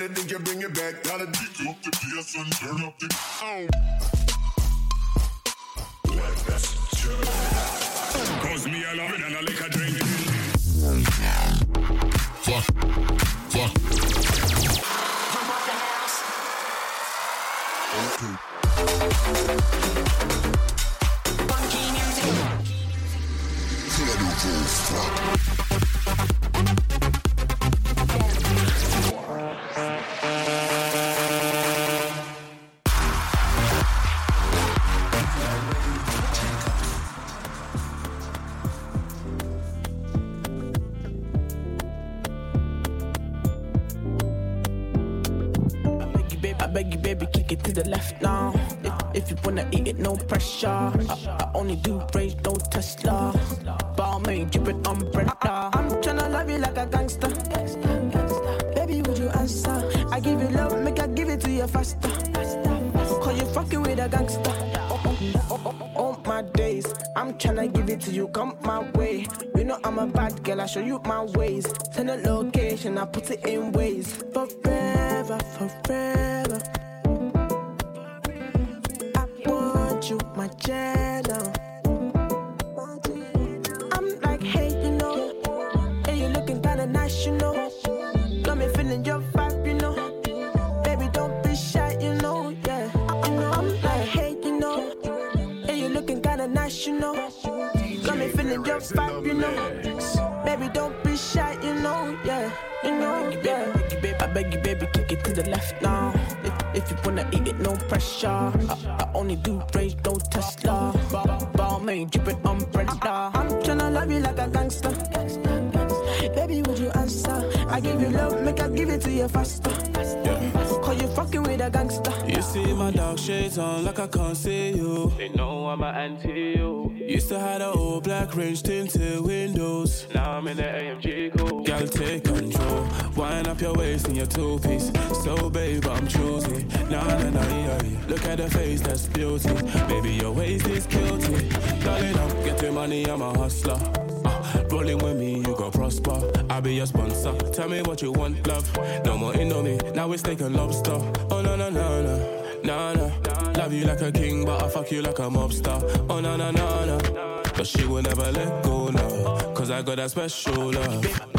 better think you bring it back. Gotta beat up the PS and turn up the. Oh. Messenger. Cause special love.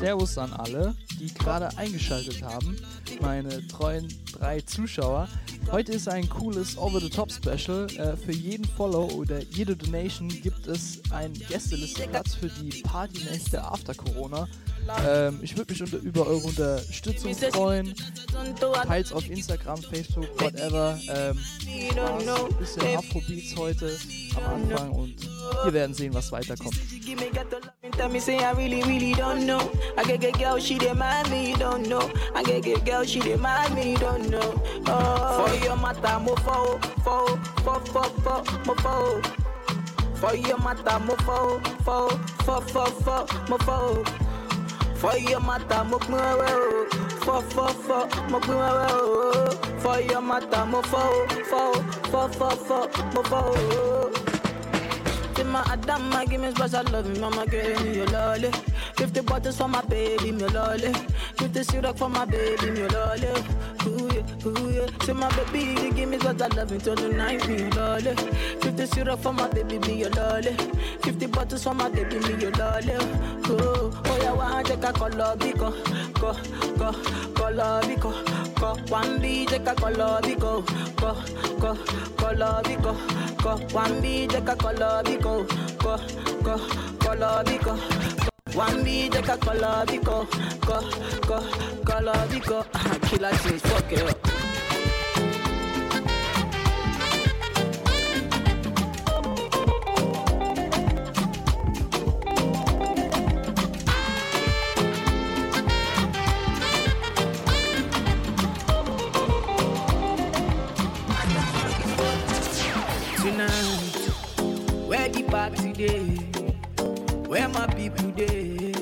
Servus an alle, die gerade eingeschaltet haben, meine treuen drei Zuschauer. Heute ist ein cooles Over-the-Top-Special. Äh, für jeden Follow oder jede Donation gibt es einen Gästelisteplatz für die Partynächte after Corona. Ähm, ich würde mich unter, über eure Unterstützung freuen. Teils auf Instagram, Facebook, whatever. Ähm, ein bisschen Afrobeats heute am Anfang und wir werden sehen, was weiterkommt. Tell me say I really, really don't know. I get get girl, she demand me, don't know. I get get girl, she demand me, don't know. Oh, for your matter, mo fo, fo, fo, fo, fo, mo fo. For your matter, mo fo, fo, fo, fo, fo, mo fo. For your matter, mo kmo, fo, fo, fo, mo kmo. For your matter, mo fo, fo, fo, fo, fo, mo fo. My Adama, give me special love, mama, give me your lolly. 50 bottles for my baby, me lolly. 50 syrup for my baby, me lolly. Ooh yeah, ooh yeah. Say my baby, you give me special love until the night, me lolly. 50 syrup for my baby, me your lolly. 50 bottles for my baby, me your lolly. Ooh, oh yeah, one take a color, biko, go, go, color, biko, go. One B take a color, biko, go, go, color, biko, ko wambi jeka kolobiko ko ko kolobiko wambi jeka kolobiko ko ko kolobiko killer things fuck it up. Party day? Where my people day?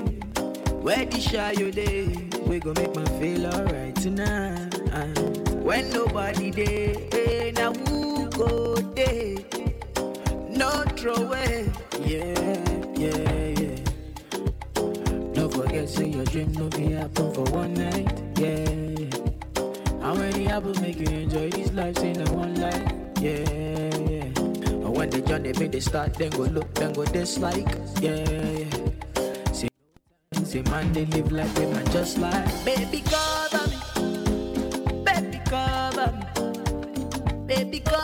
Where the shy day? We gon' make my feel alright tonight. When nobody day, hey, eh, now who go day? No throw away, yeah, yeah, yeah. Don't forget, say your dream no be happen for one night, yeah. How many apples make you enjoy this life? Say no one life, yeah, when the journey make they start, then go look, then go dislike, yeah, yeah. Say, say man, they live like they man just like. Baby cover me, baby cover me, baby cover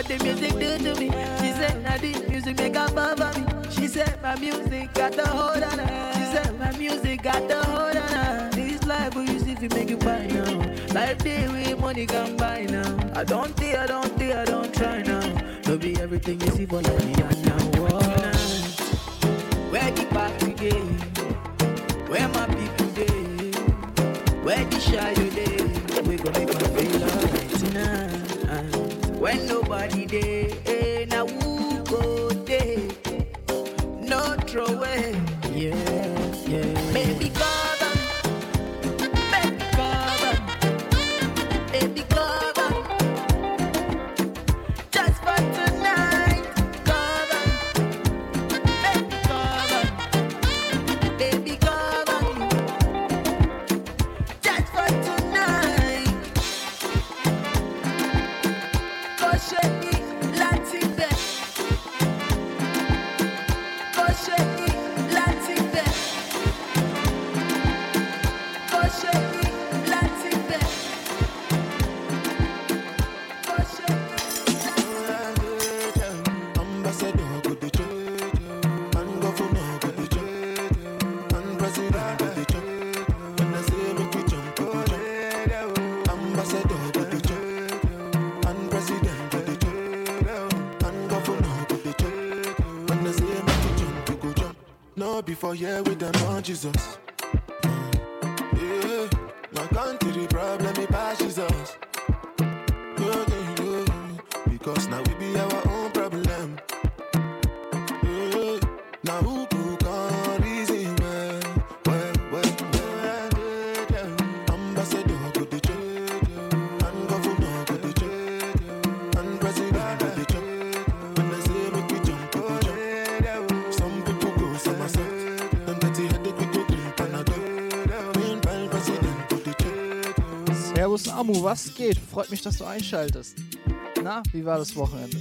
what the music do to me. She said, now the music make her fall for me. She said, my music got the hold on her. She said, my music got the hold on her. This life will use if you make it buy now. Life day with money can buy now. I don't think, I don't think, I don't try now. No be everything you see for like me now. Where the party day? Where my people day? Where the shy Before here with them on Jesus. Uh. Geht? Freut mich, dass du einschaltest. Na, wie war das Wochenende?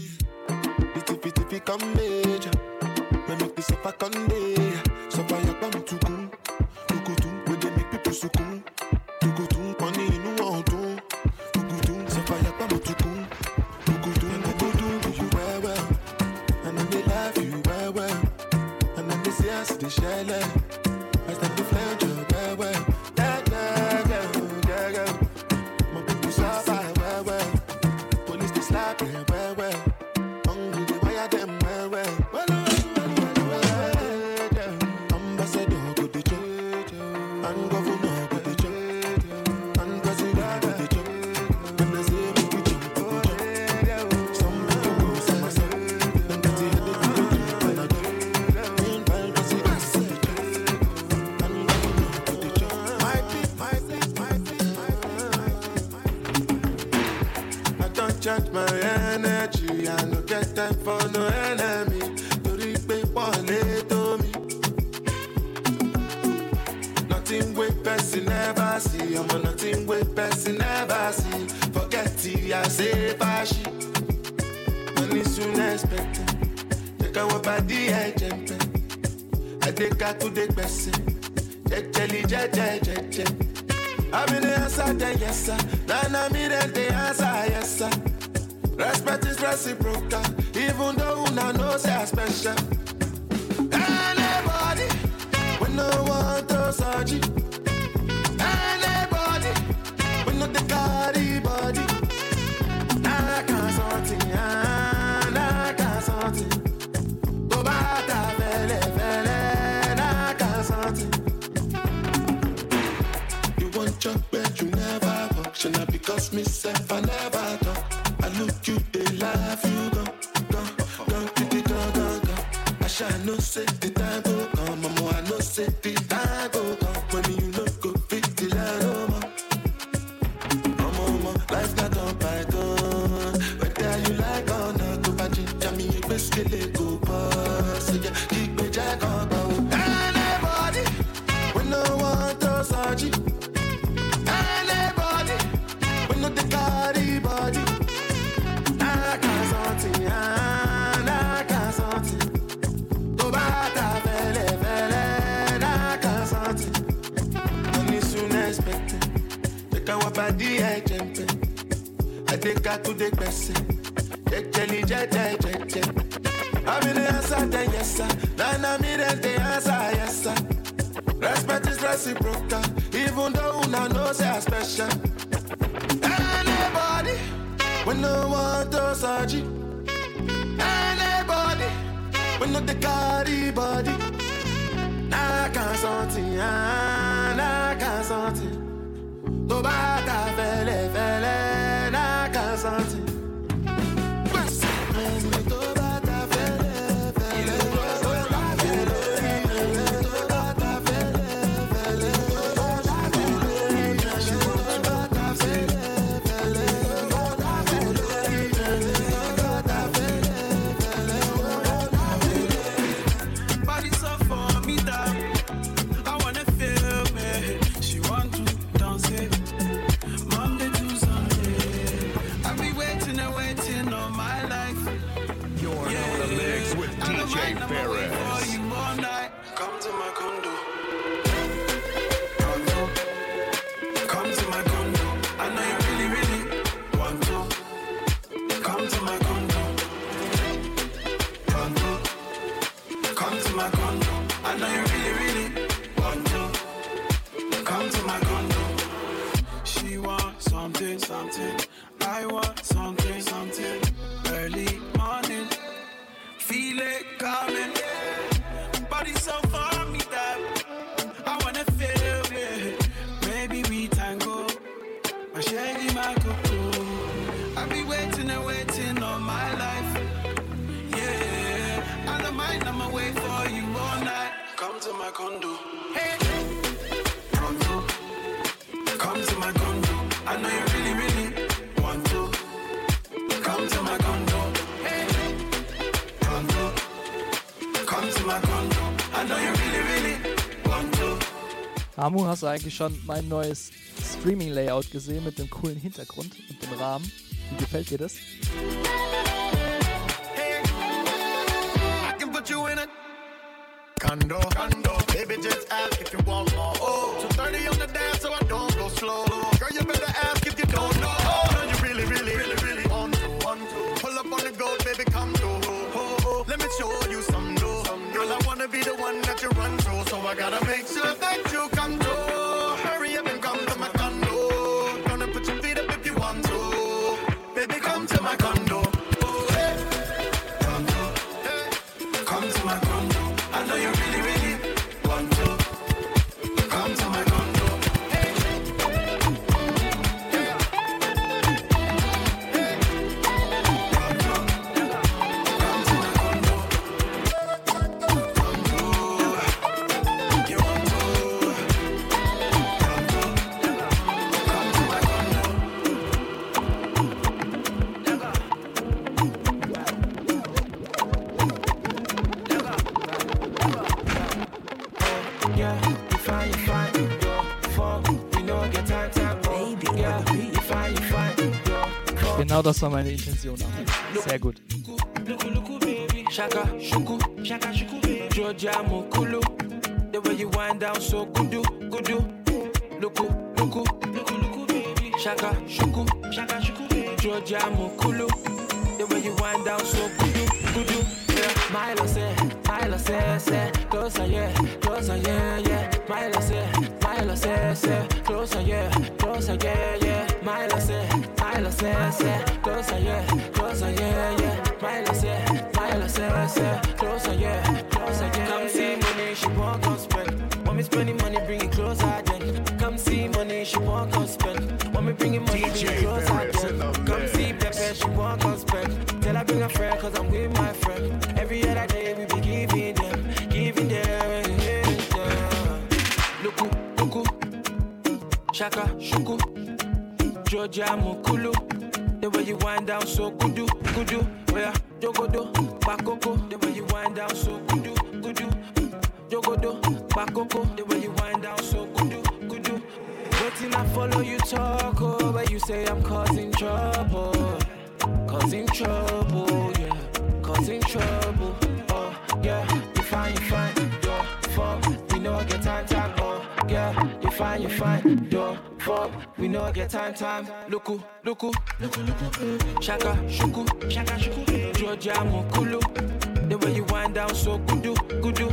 casa antes Amu, hast du eigentlich schon mein neues Streaming-Layout gesehen mit dem coolen Hintergrund und dem Rahmen? Wie gefällt dir das? Das war meine Intention. Sehr gut. Shaka shuku, shaka shuku, Georgia Mokulu. The way you wind down so bakoko. The way you wind down so kudu, kudu, jogodo, bakoko. The way you wind down so kudu, kudu. Waiting I follow you talk, oh, but you say I'm causing trouble, causing trouble, yeah, causing trouble, oh yeah. You fine, you fine, yo, fuck, we know I get time, time, oh yeah. You fine, you fine, yo, fuck, we know I get time, time. Looku, looku, looku, looku, shaka, shuku, shaka, shuku, Georgia Mokulu. The way you wind down so kudu, kudu,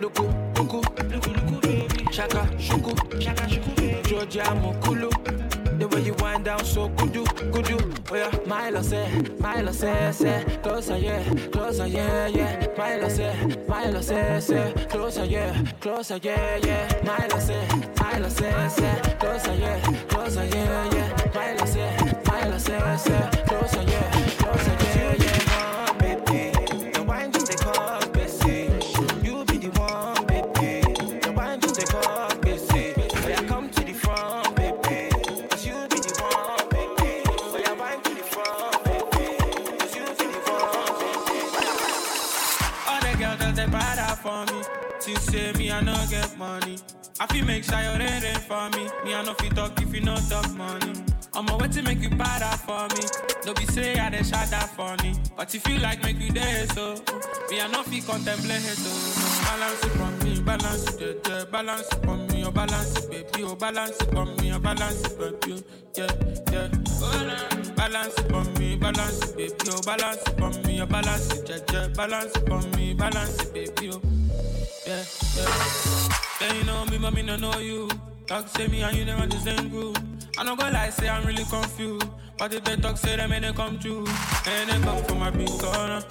looku, looku, looku, baby. Shaka, shuku, shaka, shuku, Georgia Mokulu. The way you wind down so kudu, kudu, oh yeah. Milo say, Milo say, say, closer, yeah, closer, yeah, yeah. Milo say, Milo say, say, closer, yeah, closer, yeah, yeah. Milo say, Milo say, say, closer, yeah, closer, yeah, yeah. Milo say, Milo say, say, closer, yeah, money. I feel make sure you're ready for me. Me I no fit talk if you no talk money. I'm a way to make you bad out for me. Don't be say I dey shot that funny. But if you like make you there so me I no fit contemplate so. Oh. Balance it on me, balance it, yeah, yeah. Balance it on me, oh balance it, baby, oh balance it on me, oh balance it, baby, oh, yeah, yeah. Oh. Balance it on me, balance it, baby, oh balance it on me, oh balance it, yeah, yeah. Balance it on me, balance it, baby, oh, yeah, yeah. They you know me, but me no know you. Talk say me and you never the same group. I no go lie, say I'm really confused. But if they talk, say them and they come true. And they come from my big corner.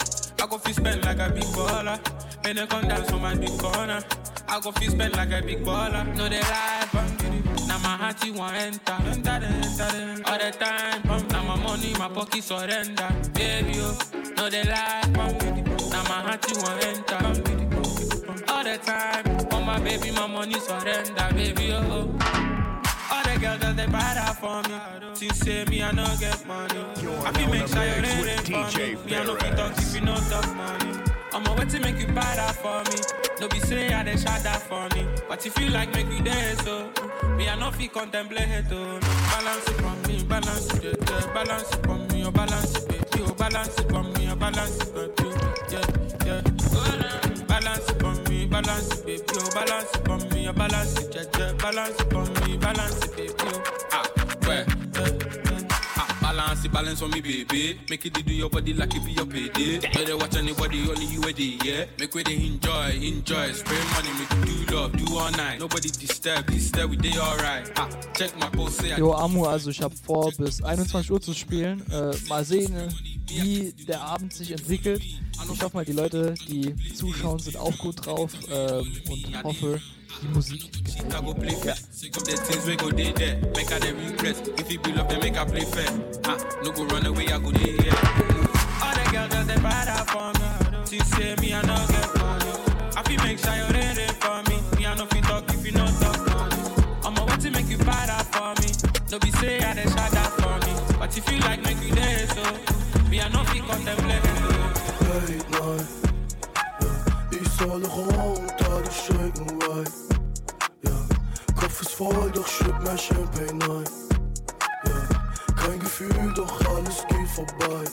I go feel spend like a big baller. And they come dance from my big corner. I go feel spend like a big baller. No, they lie, but now my heart you want enter. Enter, enter them. All the time, now my money, my pocket surrender. Baby, oh, no, they lie, now my heart you want enter. All the time, on my baby, my money surrender, baby, oh, oh. All the girls that they bad out for me. Till say me, I no get money. I feel make sure you're ready for me. Me, I no fit talk if you no talk money. I'm a way to make you bad out for me. No be say I dey shot that funny. But if you like, make you dance, so me, I no fit contemplate it, oh. Balance it on me, balance it. Balance it on me, oh, balance it, baby, oh, balance it on me, oh, balance it, baby, balance it, baby, oh, balance it on me, oh, balance it, yeah. Balance it on me, balance it, baby, oh. Where? Ah, balance it, on me, baby. Make it do your body like it be your payday. No they watch anybody, only you a day, yeah. Make way they enjoy, enjoy. Spray money, make you do love, do all night. Nobody disturb, disturb, we day alright. Ah, check my pulse, say Jo, Amu, also ich habe vor, bis 21 Uhr zu spielen. Äh, mal sehen, wie der Abend sich entwickelt. Ich hoffe mal, die Leute, die zuschauen, sind auch gut drauf ähm, und hoffe, die Musik gefällt. I go play fair. Sick of the things we go day there. Make I the regrets. If you be love, then make I play fair. Ah, no go run away, I go day here. All the girls that they bad out for me. Till say me, I no get money. I feel make sure you're ready for me. Me, I no fit talk if you no talk money. I'm a way to make you bad out for me. No be say I dey shot that for me. But if you like, make you there, so me, I no fit contemplate it. Late night. Ja, ich soll shaken right. Ja, Kopf ist voll, doch schütt mein Champagne ein. Ja, Kein Gefühl, doch alles geht vorbei.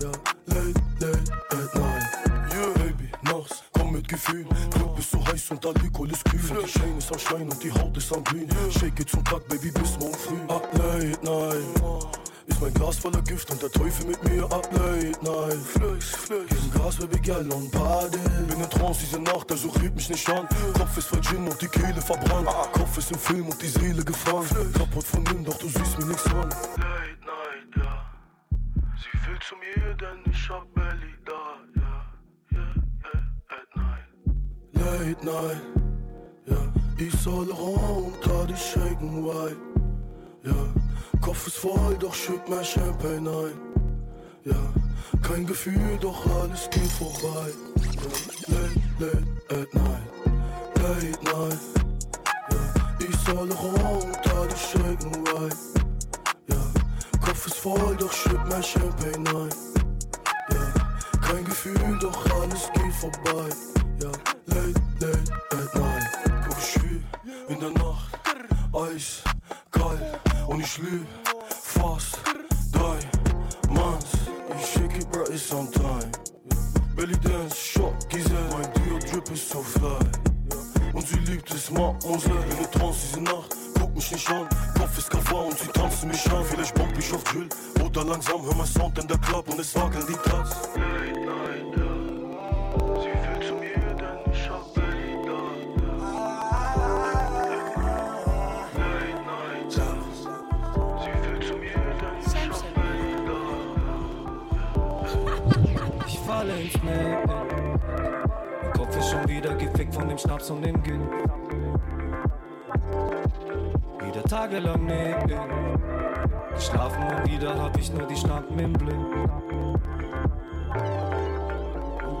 Ja, late, late at night. Yeah, Baby, nachts, komm mit Gefühl. Club ist so heiß und Alkohol ist kühl. Die Chain ist am Schein und die Haut ist am Glühen. Shake it zum Tag, Baby, bis morgen früh. Up late night. Ist mein Glas voller Gift und der Teufel mit mir up late night. Flex, flex. Gib Gas, Baby, girl und Party. Bin in Trance diese Nacht, also rieb mich nicht an. Kopf ist voll Gin und die Kehle verbrannt. Kopf ist im Film und die Seele gefangen. Kaputt von ihm, doch du siehst mir nichts an. Late night, ja. Sie will zu mir, denn ich hab Belly da, ja. Yeah, yeah, at night. Late night, ja. Ich soll runter, die shaken white, ja. Kopf ist voll, doch schütt mein Champagne ein, ja. Kein Gefühl, doch alles geht vorbei, ja. Late, late at night, late night, ja. Ich soll runter, die shaken white, ja. Kopf ist voll, doch schütt mein Champagne ein. Ja, kein Gefühl, doch alles geht vorbei. Ja, late, late at night. Guck, ich in der Nacht. Eis, und ich lüg fast. Drei Manns, ich it, bro, it's on time. Belly dance, Shot, Giselle, mein Dio Drip ist so fly. Und sie liebt es, Mademoiselle, in der Trance diese Nacht. Guck mich nicht an, Kopf ist Kafar und sie tanzen mich an. Vielleicht bomb ich auf Drill oder langsam, hör mein Sound in der Club und es wackeln die Tats. Meer. Mein Kopf ist schon wieder gefickt von dem Schnaps und dem Gin. Wieder tagelang neben. Geschlafen und wieder hab ich nur die Schnappen im Blick.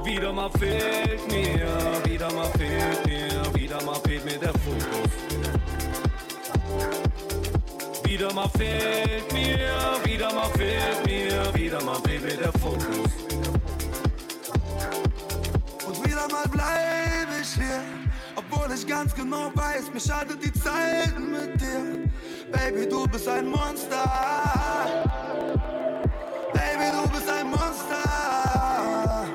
Wieder mal fehlt mir, wieder mal fehlt mir, wieder mal fehlt mir der Fokus. Wieder mal fehlt mir, wieder mal fehlt mir, wieder mal fehlt mir der Fokus. Wieder mal bleib ich hier, obwohl ich ganz genau weiß, mir schadet die Zeit mit dir. Baby, du bist ein Monster. Baby, du bist ein Monster.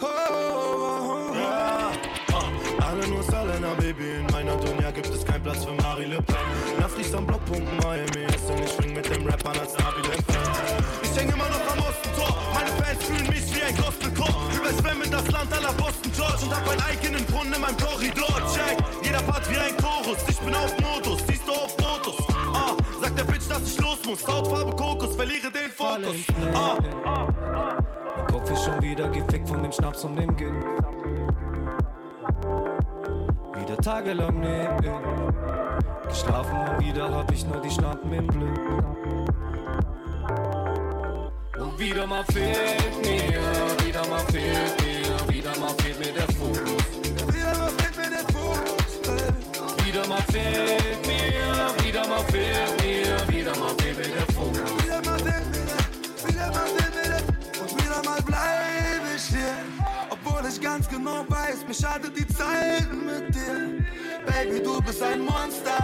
Oh, oh, oh, Ja, ah, alle nur Selena, Baby. In meiner Dunja gibt es keinen Platz für Marie Le Pen. Na, fließt am Blockpunkt Miami ist und ich spring mit dem Rap an als Navi ein Gospelchor. Überschwemme das Land aller Boston George und hab einen eigenen Brunnen in meinem Korridor. Check, jeder Part wie ein Chorus. Ich bin auf Modus, siehst du auf Fotos. Ah, sagt der Bitch, dass ich los muss. Hautfarbe Kokos, verliere den Fokus. Ah, Mein Kopf ist schon wieder gefickt von dem Schnaps und dem Gin. Wieder tagelang neben. Geschlafen und wieder hab ich nur die Schnappen im Blick. Und wieder mal fehlt mir, wieder mal fehlt mir, wieder mal fehlt mir der Fokus. Wieder mal fehlt mir der Fokus. Wieder mal fehlt mir, wieder mal fehlt mir, wieder mal fehlt mir der Fokus. Wieder mal fehlt mir der, wieder mal fehlt mir der. Und wieder mal bleib ich hier, obwohl ich ganz genau weiß, mir schadet die Zeit mit dir. Baby, du bist ein Monster.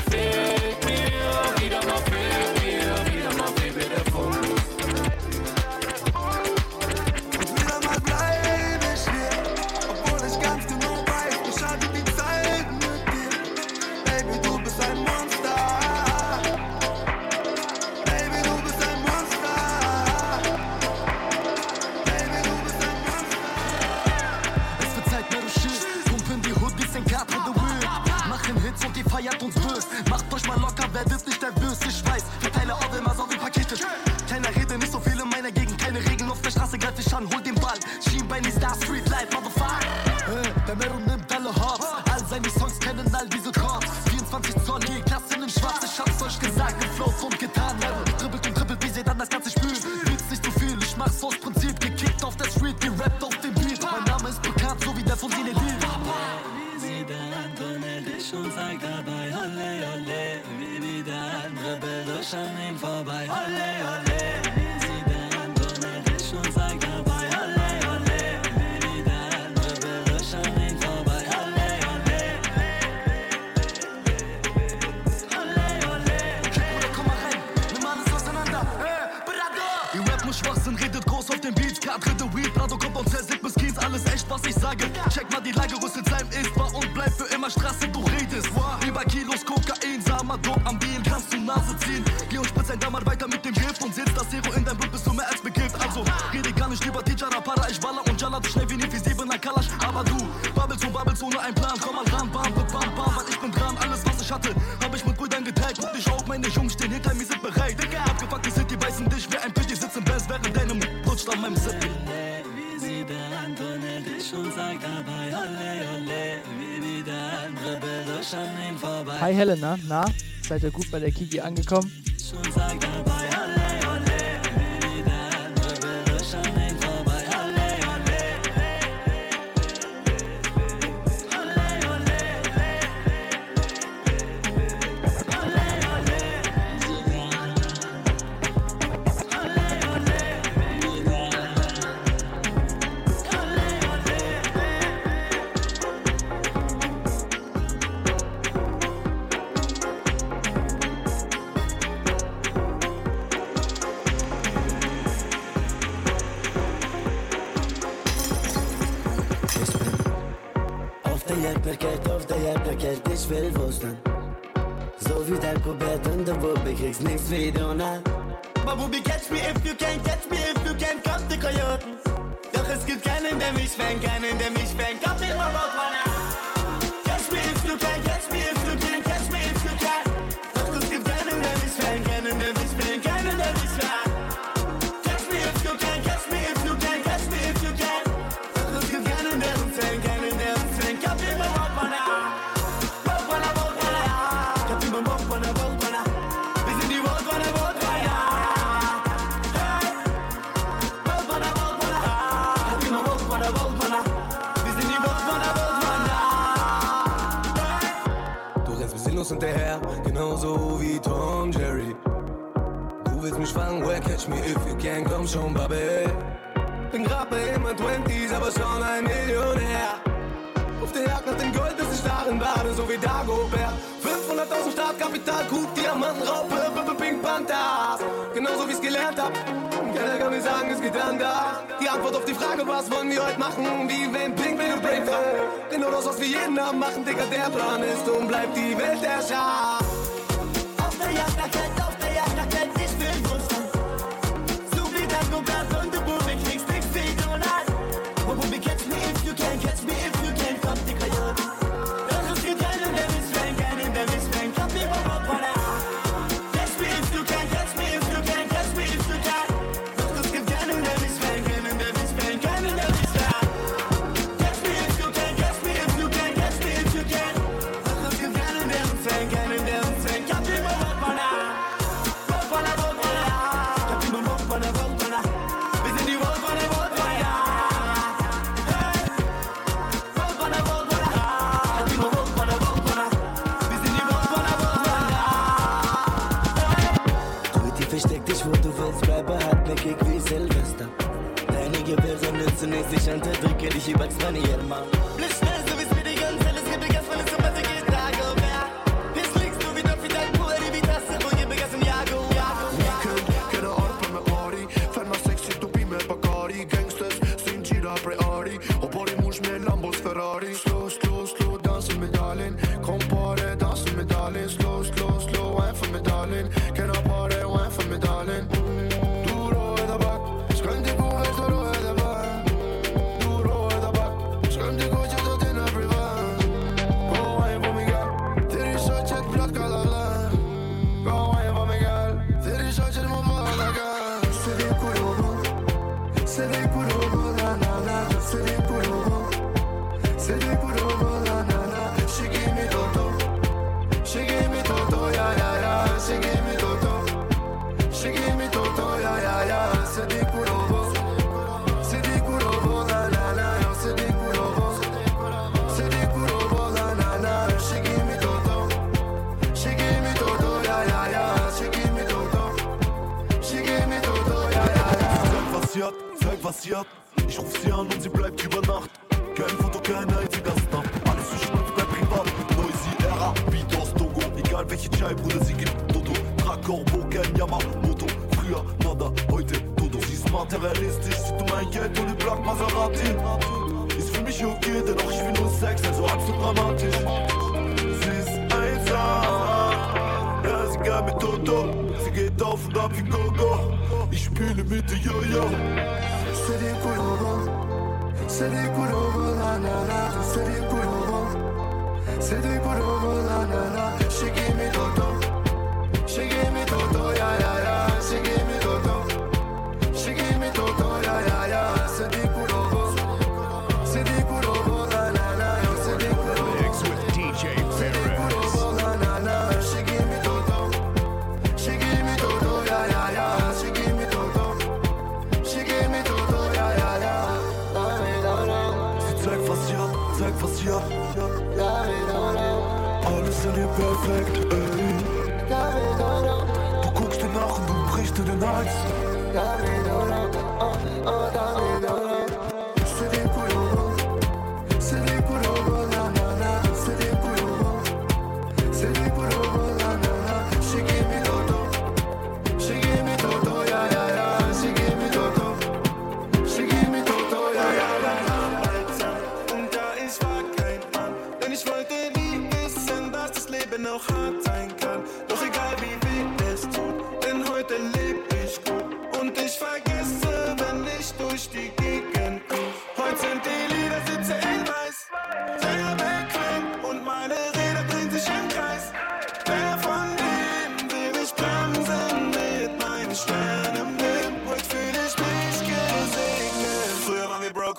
feel Helena, na? Seid ihr gut bei der Kiki angekommen?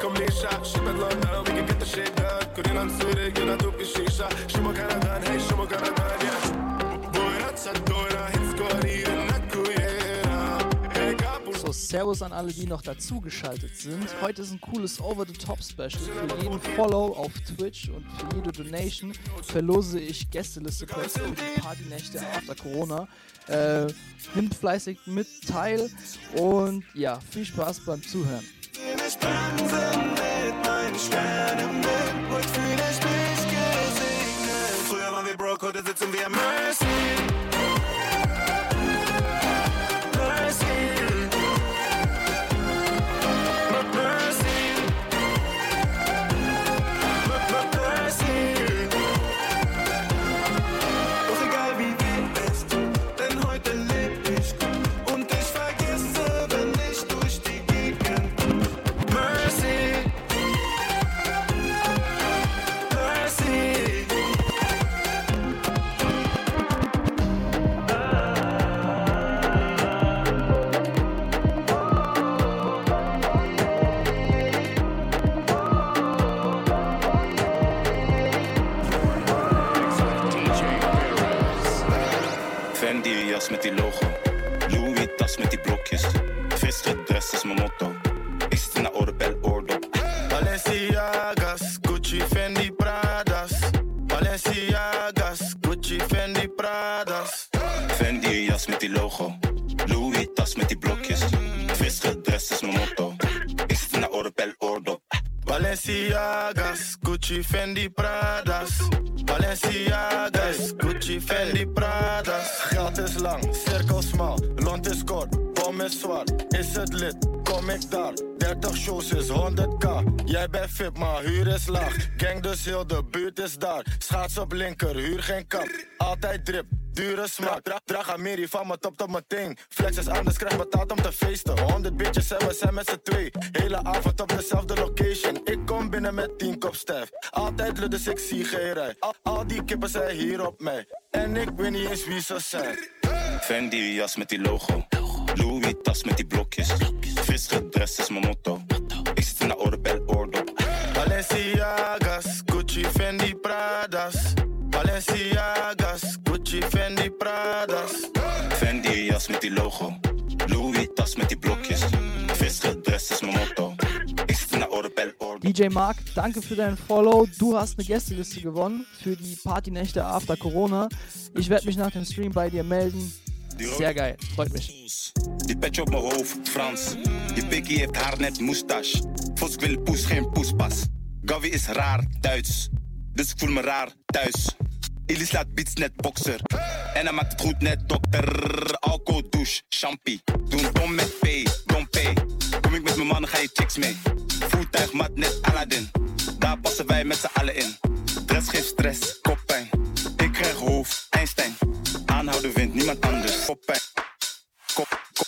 Kom Leisha, shit met London, we can get the shit done Korean Zürich, jeder dope Shisha Schon mal keiner dran, hey, schon mal keiner dran, yeah so, Servus an alle, die noch dazugeschaltet sind. Heute ist ein cooles Over-the-Top-Special. Für jeden Follow auf Twitch und für jede Donation verlose ich Gästeliste-Plätze für die Partynächte after Corona. Äh, nimmt fleißig mit teil und ja, viel Spaß beim Zuhören. Früher waren wir broke, heute sitzen wir. Mercy. Die logo. Louis tas met die blokjes. Vis gedrest is mijn er motto. Ik zit in de Orbel Ordo. Balenciagas, Gucci, Fendi, Pradas. Balenciagas, Gucci, Fendi, Pradas. Fendi jas met die logo. Louis tas met die blokjes. Vis gedrest is mijn motto. Ik zit in de Orbel Ordo. Balenciagas, Gucci, Fendi, Pradas. Balenciagas, Gucci, Fendi, Pradas. Geld is lang, cirkel smal, lont is kort, bom is. Is het lid, kom ik daar. 30 shows is 100k. Jij bent fit, maar huur is laag. Gang dus heel de buurt is daar. Schaats op linker, huur geen kap. Altijd drip, dure smaak. Dra draag Amiri van mijn top tot mijn teen. Flex is anders, krijg betaald om te feesten. 100 bitches en we zijn met z'n twee. Hele avond op dezelfde location. Ik kom binnen met 10 kop stijf. Altijd lukt dus ik rij. Al, al die kippen zijn hier op mij. En ik weet niet eens wie ze zijn. Fendi jas met die logo. Louis tas met die blokjes. Vis gedrest is mijn motto. Ik zit in de Orbel Ordo. Balenciagas, Gucci, Fendi, Pradas. Balenciagas, Gucci, Fendi, Pradas. Fendi jas met die logo. Louis tas met die blokjes. Visgedress is mijn motto. Ik zit in de. DJ Mark, danke für dein Follow. Du hast eine Gästeliste gewonnen für die Partynächte after Corona. Ich werde mich nach dem Stream bei dir melden. Sehr geil, freut mich. Die petje op mijn hoofd, Frans. Die pikkie heeft haar net moustache. Vos wil poes, geen poespas. Gavi is raar, Duits. Dus ik voel me raar thuis. Illy slaat beats net bokser. En hij maakt het goed net dokter. Alcohol, douche, champie. Doen dom met P, dom P. Kom ik met mijn mannen, ga je chicks mee. Voertuig mat net Aladdin. Daar passen wij met z'n allen in. Dress geeft stress, koppijn. Ik krijg hoofd, Einstein. Aanhouden wint niemand anders. Koppijn. Kop, kop.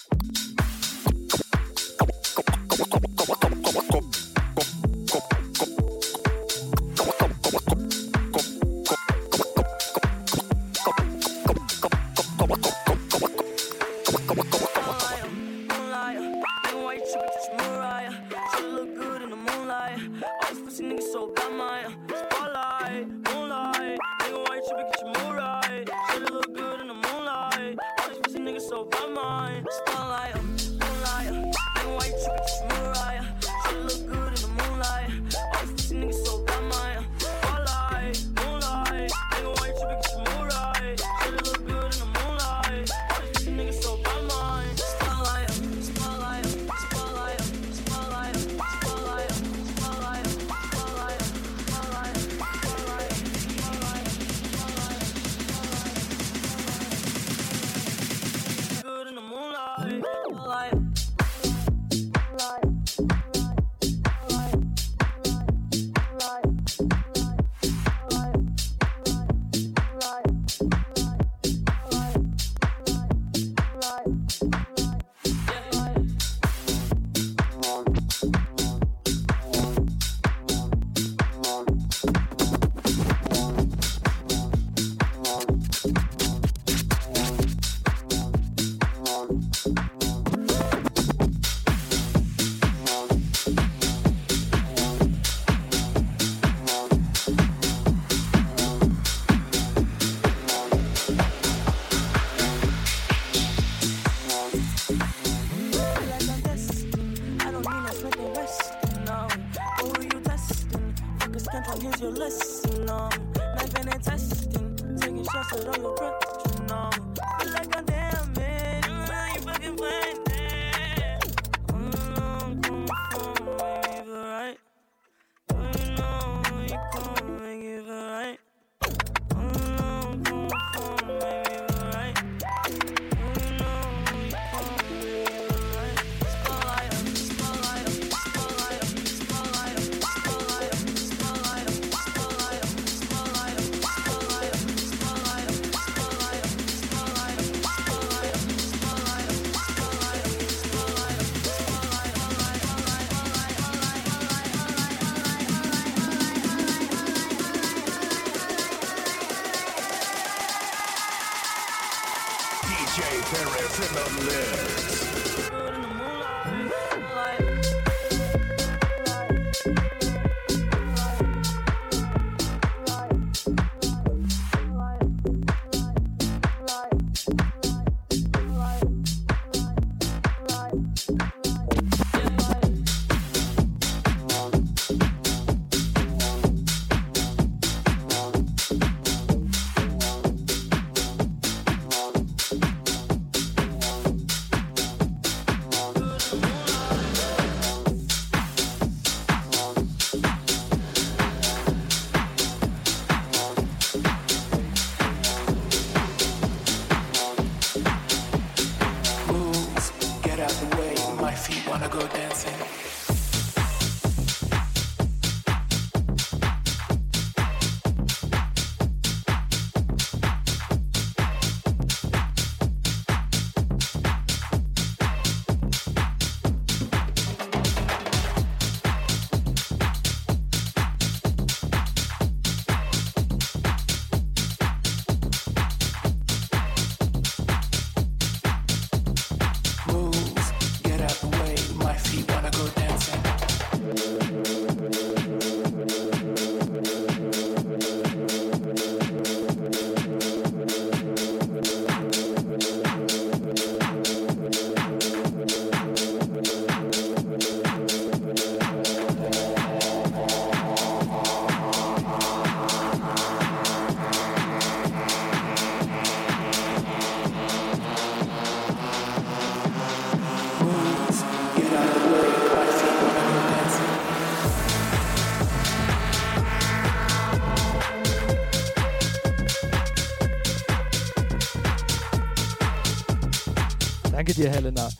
Lennart.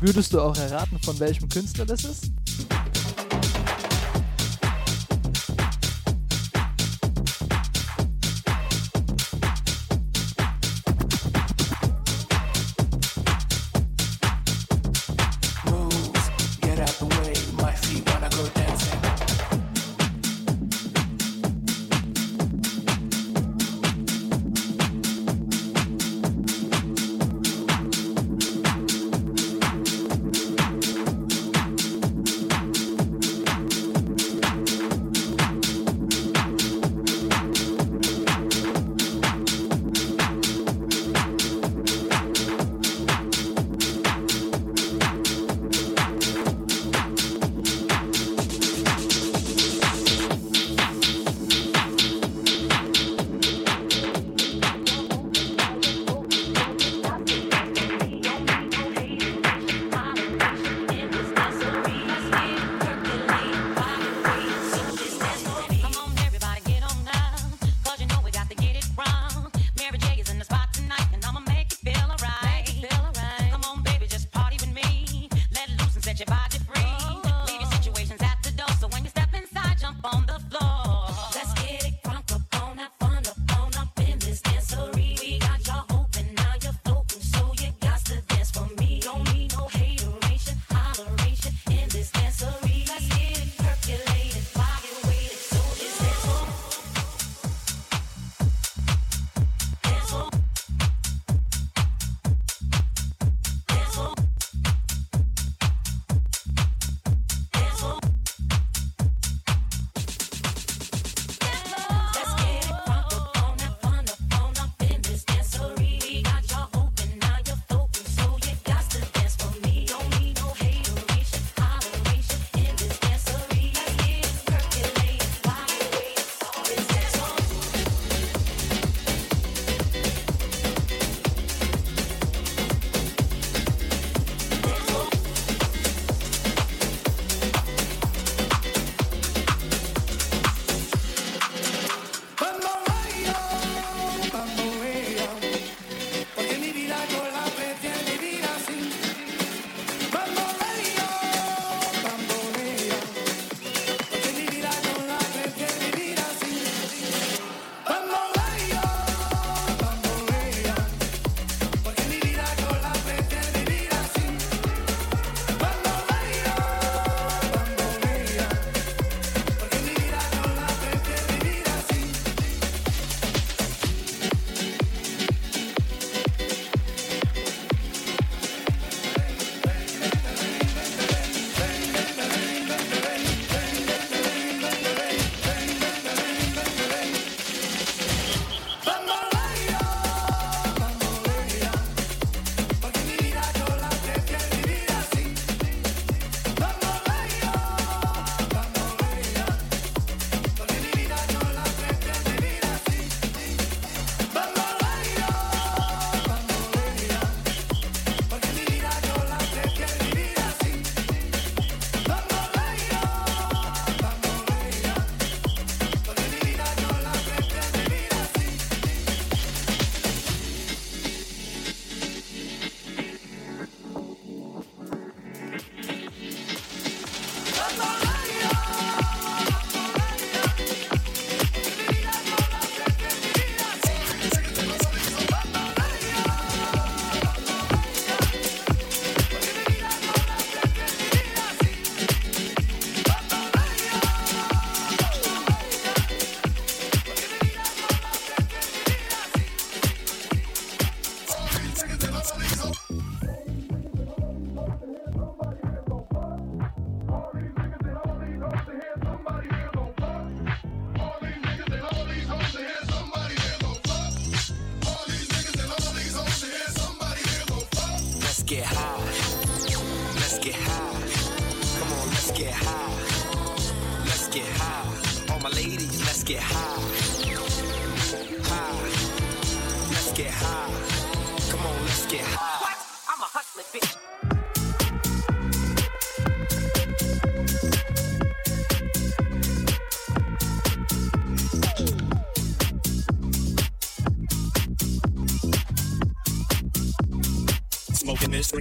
Würdest du auch erraten, von welchem Künstler das ist?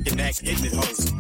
freaking ass it, hoes.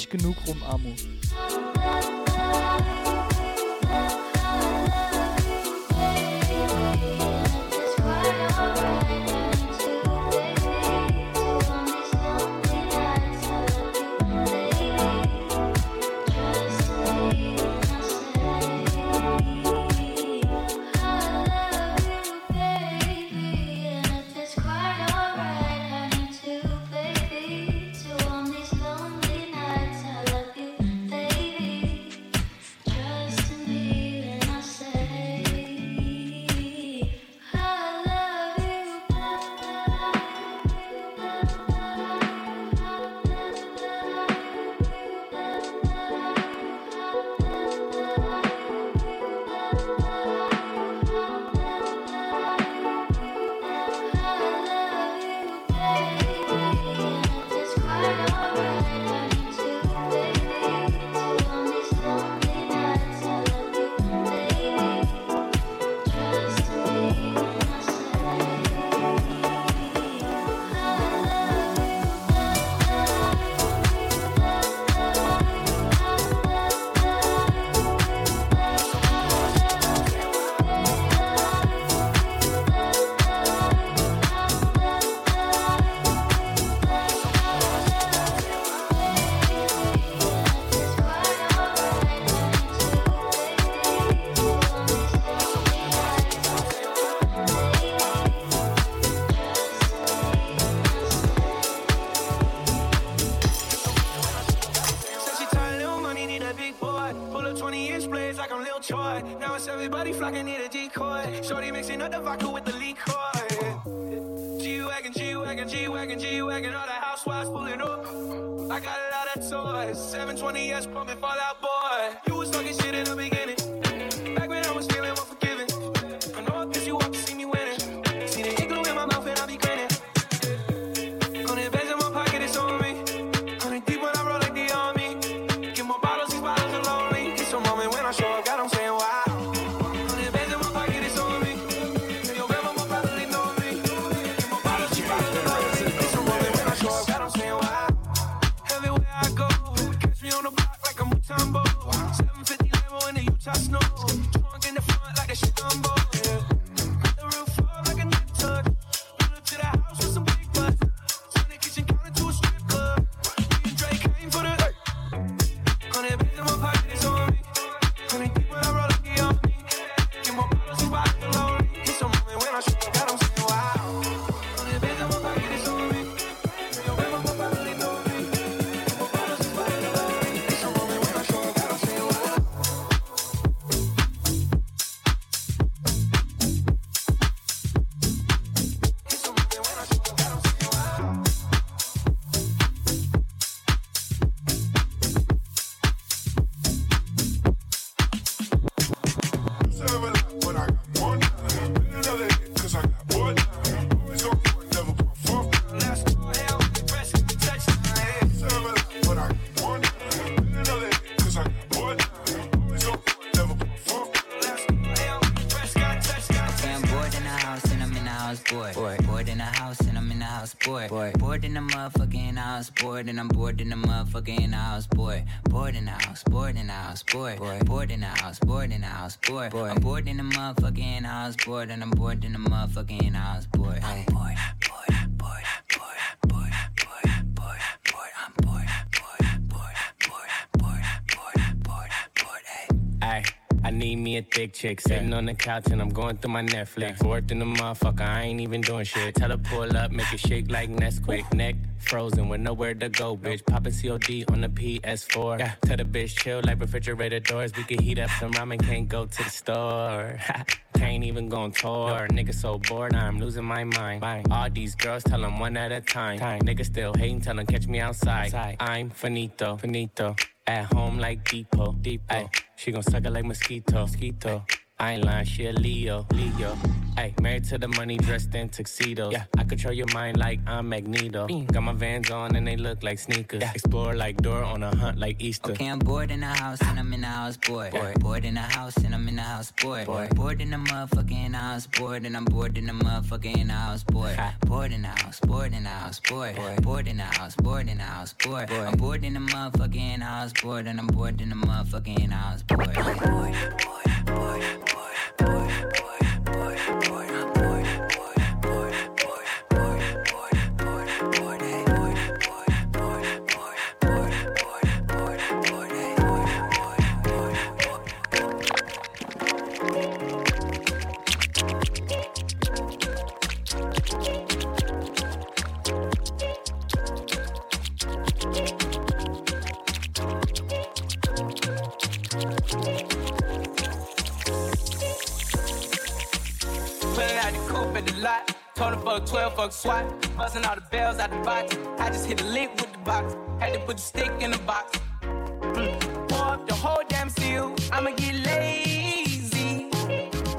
Nicht genug rum, vodka with the liquor. G-Wagon, G-Wagon, G-Wagon, G-Wagon, all the housewives pulling up. I got a lot of toys. 720S pumping Fallout Boy. You was talking shit in the beginning. Chick sitting on the couch and I'm going through my Netflix. Fourth in the motherfucker, I ain't even doing shit. Tell her pull up, make it shake like Nesquik. Neck frozen with nowhere to go, bitch. Popping COD on the PS4. Yeah. Tell the bitch chill like refrigerator doors. We can heat up some ramen, can't go to the store. Can't even go on tour. Nigga so bored, I'm losing my mind. All these girls tell them one at a time. Nigga still hating, tell them catch me outside. I'm finito, finito. At home like Depot, Depot. Ay, she gon' suck it like mosquito, mosquito. I ain't lying, she a Leo, Leo. Ay, married to the money, dressed in tuxedos. Yeah, I control your mind like I'm Magneto. Got my vans on and they look like sneakers. Explore like Dora on a hunt like Easter. Okay, I'm bored in the house and I'm in the house bored. Bored, bored in the house and I'm in the house bored. Bored, bored in the motherfucking house bored and I'm bored in the motherfucking house bored. Bored in the house, bored in the house bored. Bored in the house, bored in the house bored. I'm bored in the motherfucking house bored and I'm bored in the motherfucking house bored. Bored, bored, bored, bored, boy, boy, boy. Fuck 12, fuck SWAT. Busting all the bells out the box. I just hit a lick with the box. Had to put the stick in the box. Mm. Pour up the whole damn seal. I'ma get lazy.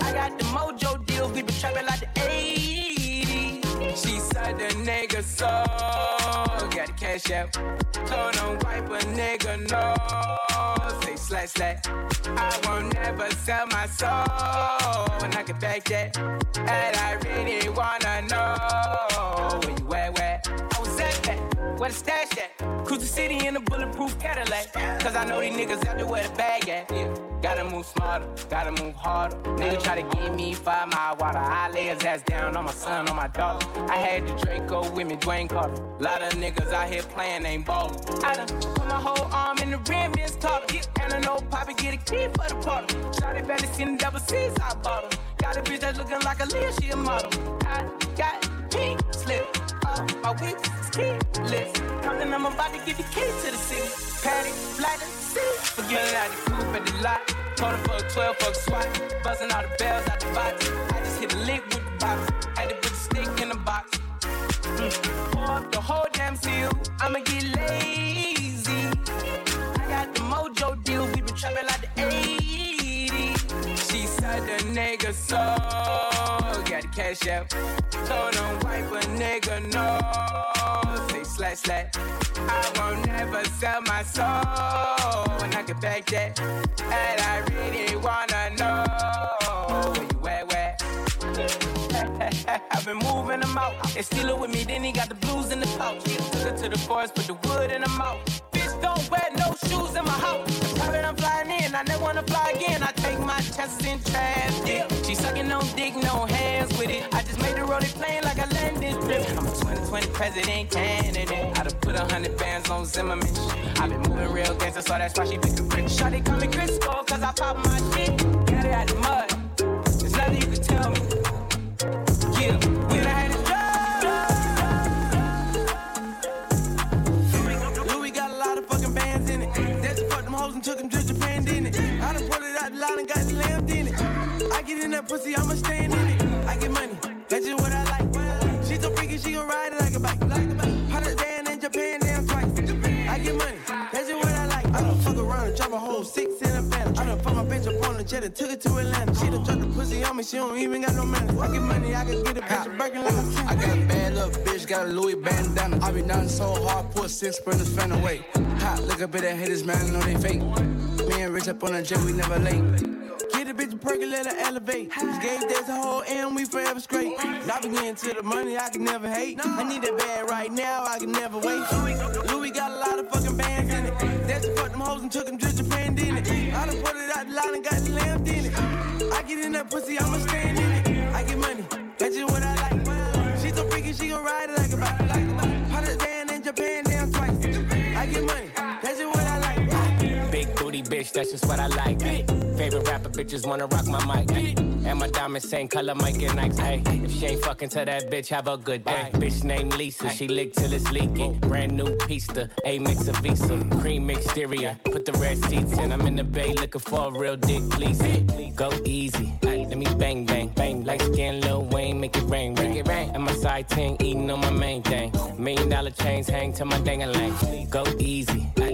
I got the mojo deals. We been trapping like the 80s. She said the nigga so. Got the cash out. Told him wipe a nigga no. Say slash slash. I won't never sell my soul. And I can back that. And I really wanna know where you at, where I was at that. Where the stash at? Cruise the city in a bulletproof Cadillac. Cause I know these niggas out there where the bag at. Yeah. Gotta move smarter, gotta move harder. Nigga try to give me five mile water. I lay his ass down on my son, on my daughter. I had the Draco with me, Dwayne Carter. Lot of niggas out here playing, ain't ballin'. I done put my whole arm in the rim, this taller. And I know Poppy get a key for the party. Shotty barely seen the double C's, I bought her. Got a bitch that's looking like a Leah, she a model. I got pink slip. My whip keyless. Compton, I'm about to give the keys to the city. Flat in the seat. Forgetting out the coupe at the lot. Told for a 12 fuck swat. Buzzing all the bells out the box. I just hit a lick with the box. Had to put the stick in the box. Mm. Pour up the whole damn seal. I'ma get lazy. I got the mojo deal. We been trapping like the 80s. She said the nigga so. Got the cash out. Told him wipe a nigga no. Say slash slash. I won't never sell my soul. When I get back that. And I really wanna know. Where you at, where? I've been moving them out. They steal it with me, then he got the blues in the pouch. Took her to the forest, put the wood in the mouth. Don't wear no shoes in my house. Private, I'm flying in, I never wanna fly again. I take my chances in. Yeah, she sucking no dick, no hands with it. I just made the road plane like a landing strip. I'm a 2020 president candidate. I done put a hundred bands on Zimmerman. i been moving real gangster, so that's why she pick a bitch. Shawty call me Crisco, cause I pop my shit. Got it out the mud. There's nothing you can tell me. And took them to Japan, didn't it? I done pulled it out the line and got lamb in it. I get in that pussy, I'ma stand in it. I get money, that's just what I like. She so freaky, she gon' ride it like a bike. Hot as Dan in Japan, damn twice. I get money, drop a whole six in a van. I done fuck my bitch up on the jet and took it to Atlanta. She done dropped the pussy on me, she don't even got no manners. I get money, I can get a bitch a Birkin like a I got a bad little bitch, got a Louis bandana. I be nothing so hard, put six sprinters fan away. Hot, look up at that haters, man, I know they fake. Me and Rich up on a jet, we never late. Get a bitch a percolate her elevate. Just gave that a whole M, we forever straight. I be getting to the money, I can never hate. I need that bag right now, I can never wait. Louis got a lot of fucking bands in it. That's what fucked them hoes and took them to Japan, didn't it? I done put it out the line and got the lamb in it. I get in that pussy, I'ma stand in it. I get money, that's just what I like. She so freaky, she gon' ride it like a bike. Bitch, that's just what I like. Ay. Favorite rapper bitches wanna rock my mic. Ay. And my diamonds same color, Mike and Nikes. Hey, if she ain't fucking to that bitch, have a good day. Bitch named Lisa, she lick till it's leaking. Brand new pista, A mix of Visa, cream exterior. Put the red seats in, I'm in the bay looking for a real dick, please. Go easy, ay, let me bang bang bang. Like skin Lil Wayne, make it rain rain. And my side ting eating on my main thing. Million dollar chains hang to my dang a. Go easy,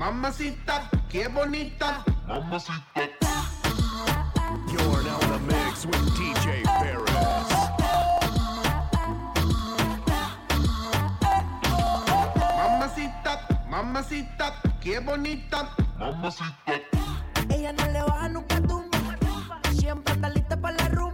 Mamacita, qué bonita. Mamacita. You're now in the mix with DJ Paris. Mamacita, mamacita, qué bonita. Mamacita. Ella no le baja nunca tumba. Siempre anda lista para la rumba.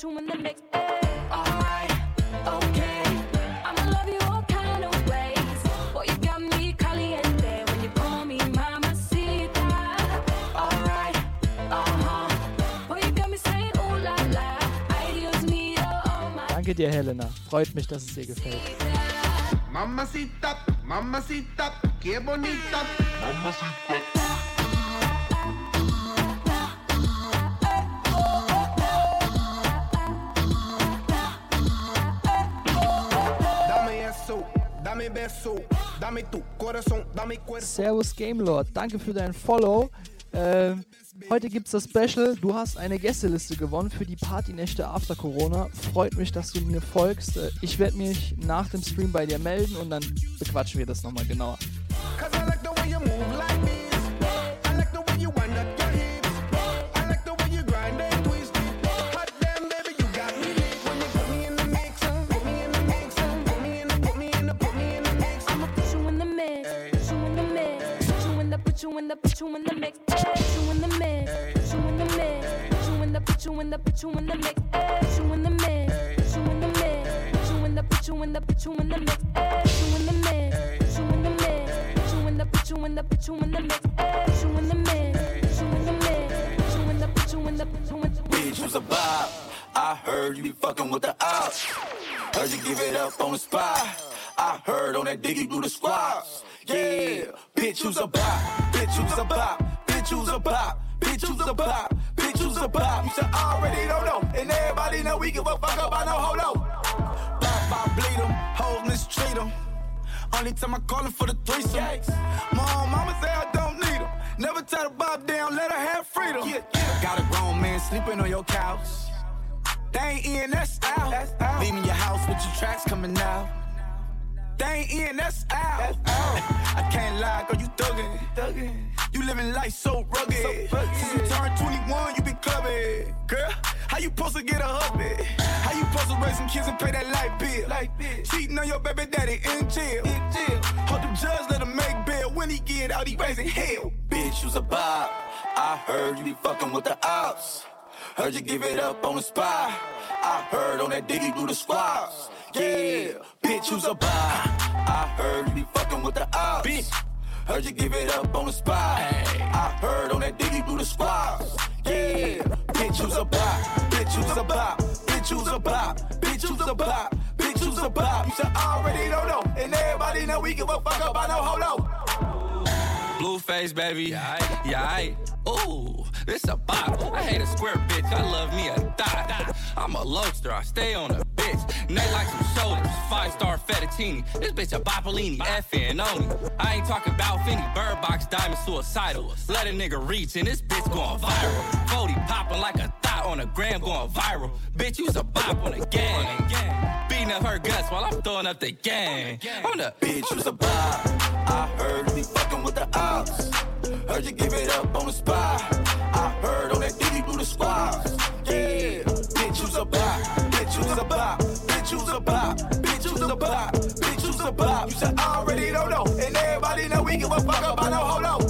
Put you in the mix. Alright, okay. I'ma love you all kind of ways. Boy, you got me caliente when you call me mamacita. Alright, uh huh. Boy, you got me saying ooh la la. Ay Dios mío, oh my. Danke dir, Helena. Freut mich, dass es dir gefällt. Mamacita, mamacita, qué bonita. Mamacita. Servus Gamelord, danke für dein Follow. Ähm, heute gibt's das Special. Du hast eine Gästeliste gewonnen für die Partynächte After Corona. Freut mich, dass du mir folgst. Äh, Ich werde mich nach dem Stream bei dir melden und dann bequatschen wir das nochmal genauer. I'ma the, put you in the, mix, you in the mix, you in the mix, you in the, put you in the, put you in the mix, you in the mix, you in the mix, you in the, put you in the, put you in the mix, you in the mix, you in the mix, you in the, put you in the, put you in the mix, you in the mix, you in the mix, you in the, put you in the, put you in the Bitch, a vibe? I heard you be fucking with the ops. Heard you give it up on the spot. I heard on that diggy do the squats. Yeah, bitch, who's a bop? Bitch, who's a bop? Bitch, who's a bop? Bitch, who's a bop? Bitch, who's a bop? You should already don't know. And everybody know we give a fuck about no holo. Bop, bop, bleed them. Hoes mistreat them. Only time I call her for the threesome. Mom, mama say I don't need them. Never tell the bob down, let her have freedom. Got a grown man sleeping on your couch. They ain't in, that's out. Leaving your house with your tracks coming out. They ain't in, that's out. I can't lie, girl, you thuggin'. thuggin'. You living life so rugged. Since you turned 21, you been clubbing. Girl, how you supposed to get a hubby? How you supposed to raise some kids and pay that light bill? Cheating on your baby daddy in jail. Hold the judge, let him make bail. When he get out, he raising hell. Bitch, you's a bob. I heard you be fucking with the ops. Heard you give it up on the spot. I heard on that diggy do the squats. Yeah, bitch, you's a bop. I heard you be fucking with the ops. Bitch. Heard you give it up on the spot. I heard on that diggy do the squats. Yeah, bitch, you's a bop. Bitch, you's a bop. Bitch, you's a bop. Bitch, you's a bop. Bitch, you's a bop. You should already don't know. And everybody know we give a fuck about no holo. Blueface, baby. Yeah, I, yeah, I. Ooh, this a bop. I hate a square bitch. I love me a dot. I'm a lobster. I stay on a bitch. Neck like some shoulders. Five star fettuccine. This bitch a Boppolini. Effing on me. I ain't talking about Finny. Bird box diamond suicidal. Let a nigga reach and this bitch going viral. 40 popping like a thought on a gram going viral. Bitch, you's a bop on a gang. Beating up her guts while I'm throwing up the gang. On the bitch, you's a bop. I heard you fucking with the ops. Heard you give it up on the spot. I heard on that diggy do the squats. Yeah, bitch, you's a bop. Bitch, you's a bop. Bitch, you's a bop. Bitch, you's a bop. Bitch, you's a bop. You should already don't know. And everybody know we give a fuck about no holo. Holo.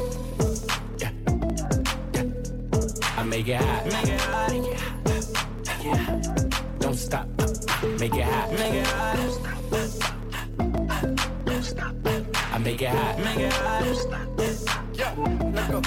Make it hot. Make it hot. Yeah. Don't stop. Make it hot. Make it hot. I make it hot. Make it hot. Don't stop. Pop, pop,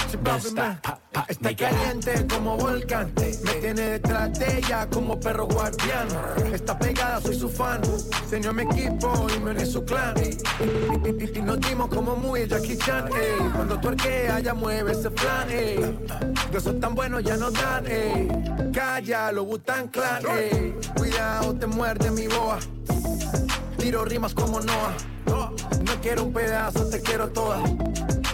Está caliente como volcán. Me tiene detrás de ella como perro guardián. Está pegada, soy su fan. Se unió a mi equipo y me uní su clan. Y, nos dimos como muy Jackie Chan. ey. Cuando tú arqueas, ya mueve ese plan. ey. De esos tan buenos ya no dan. ey. Calla, lo Butan Clan. ey. Cuidado, te muerde mi boa. Tiro rimas como Noah. No quiero un pedazo, te quiero toda.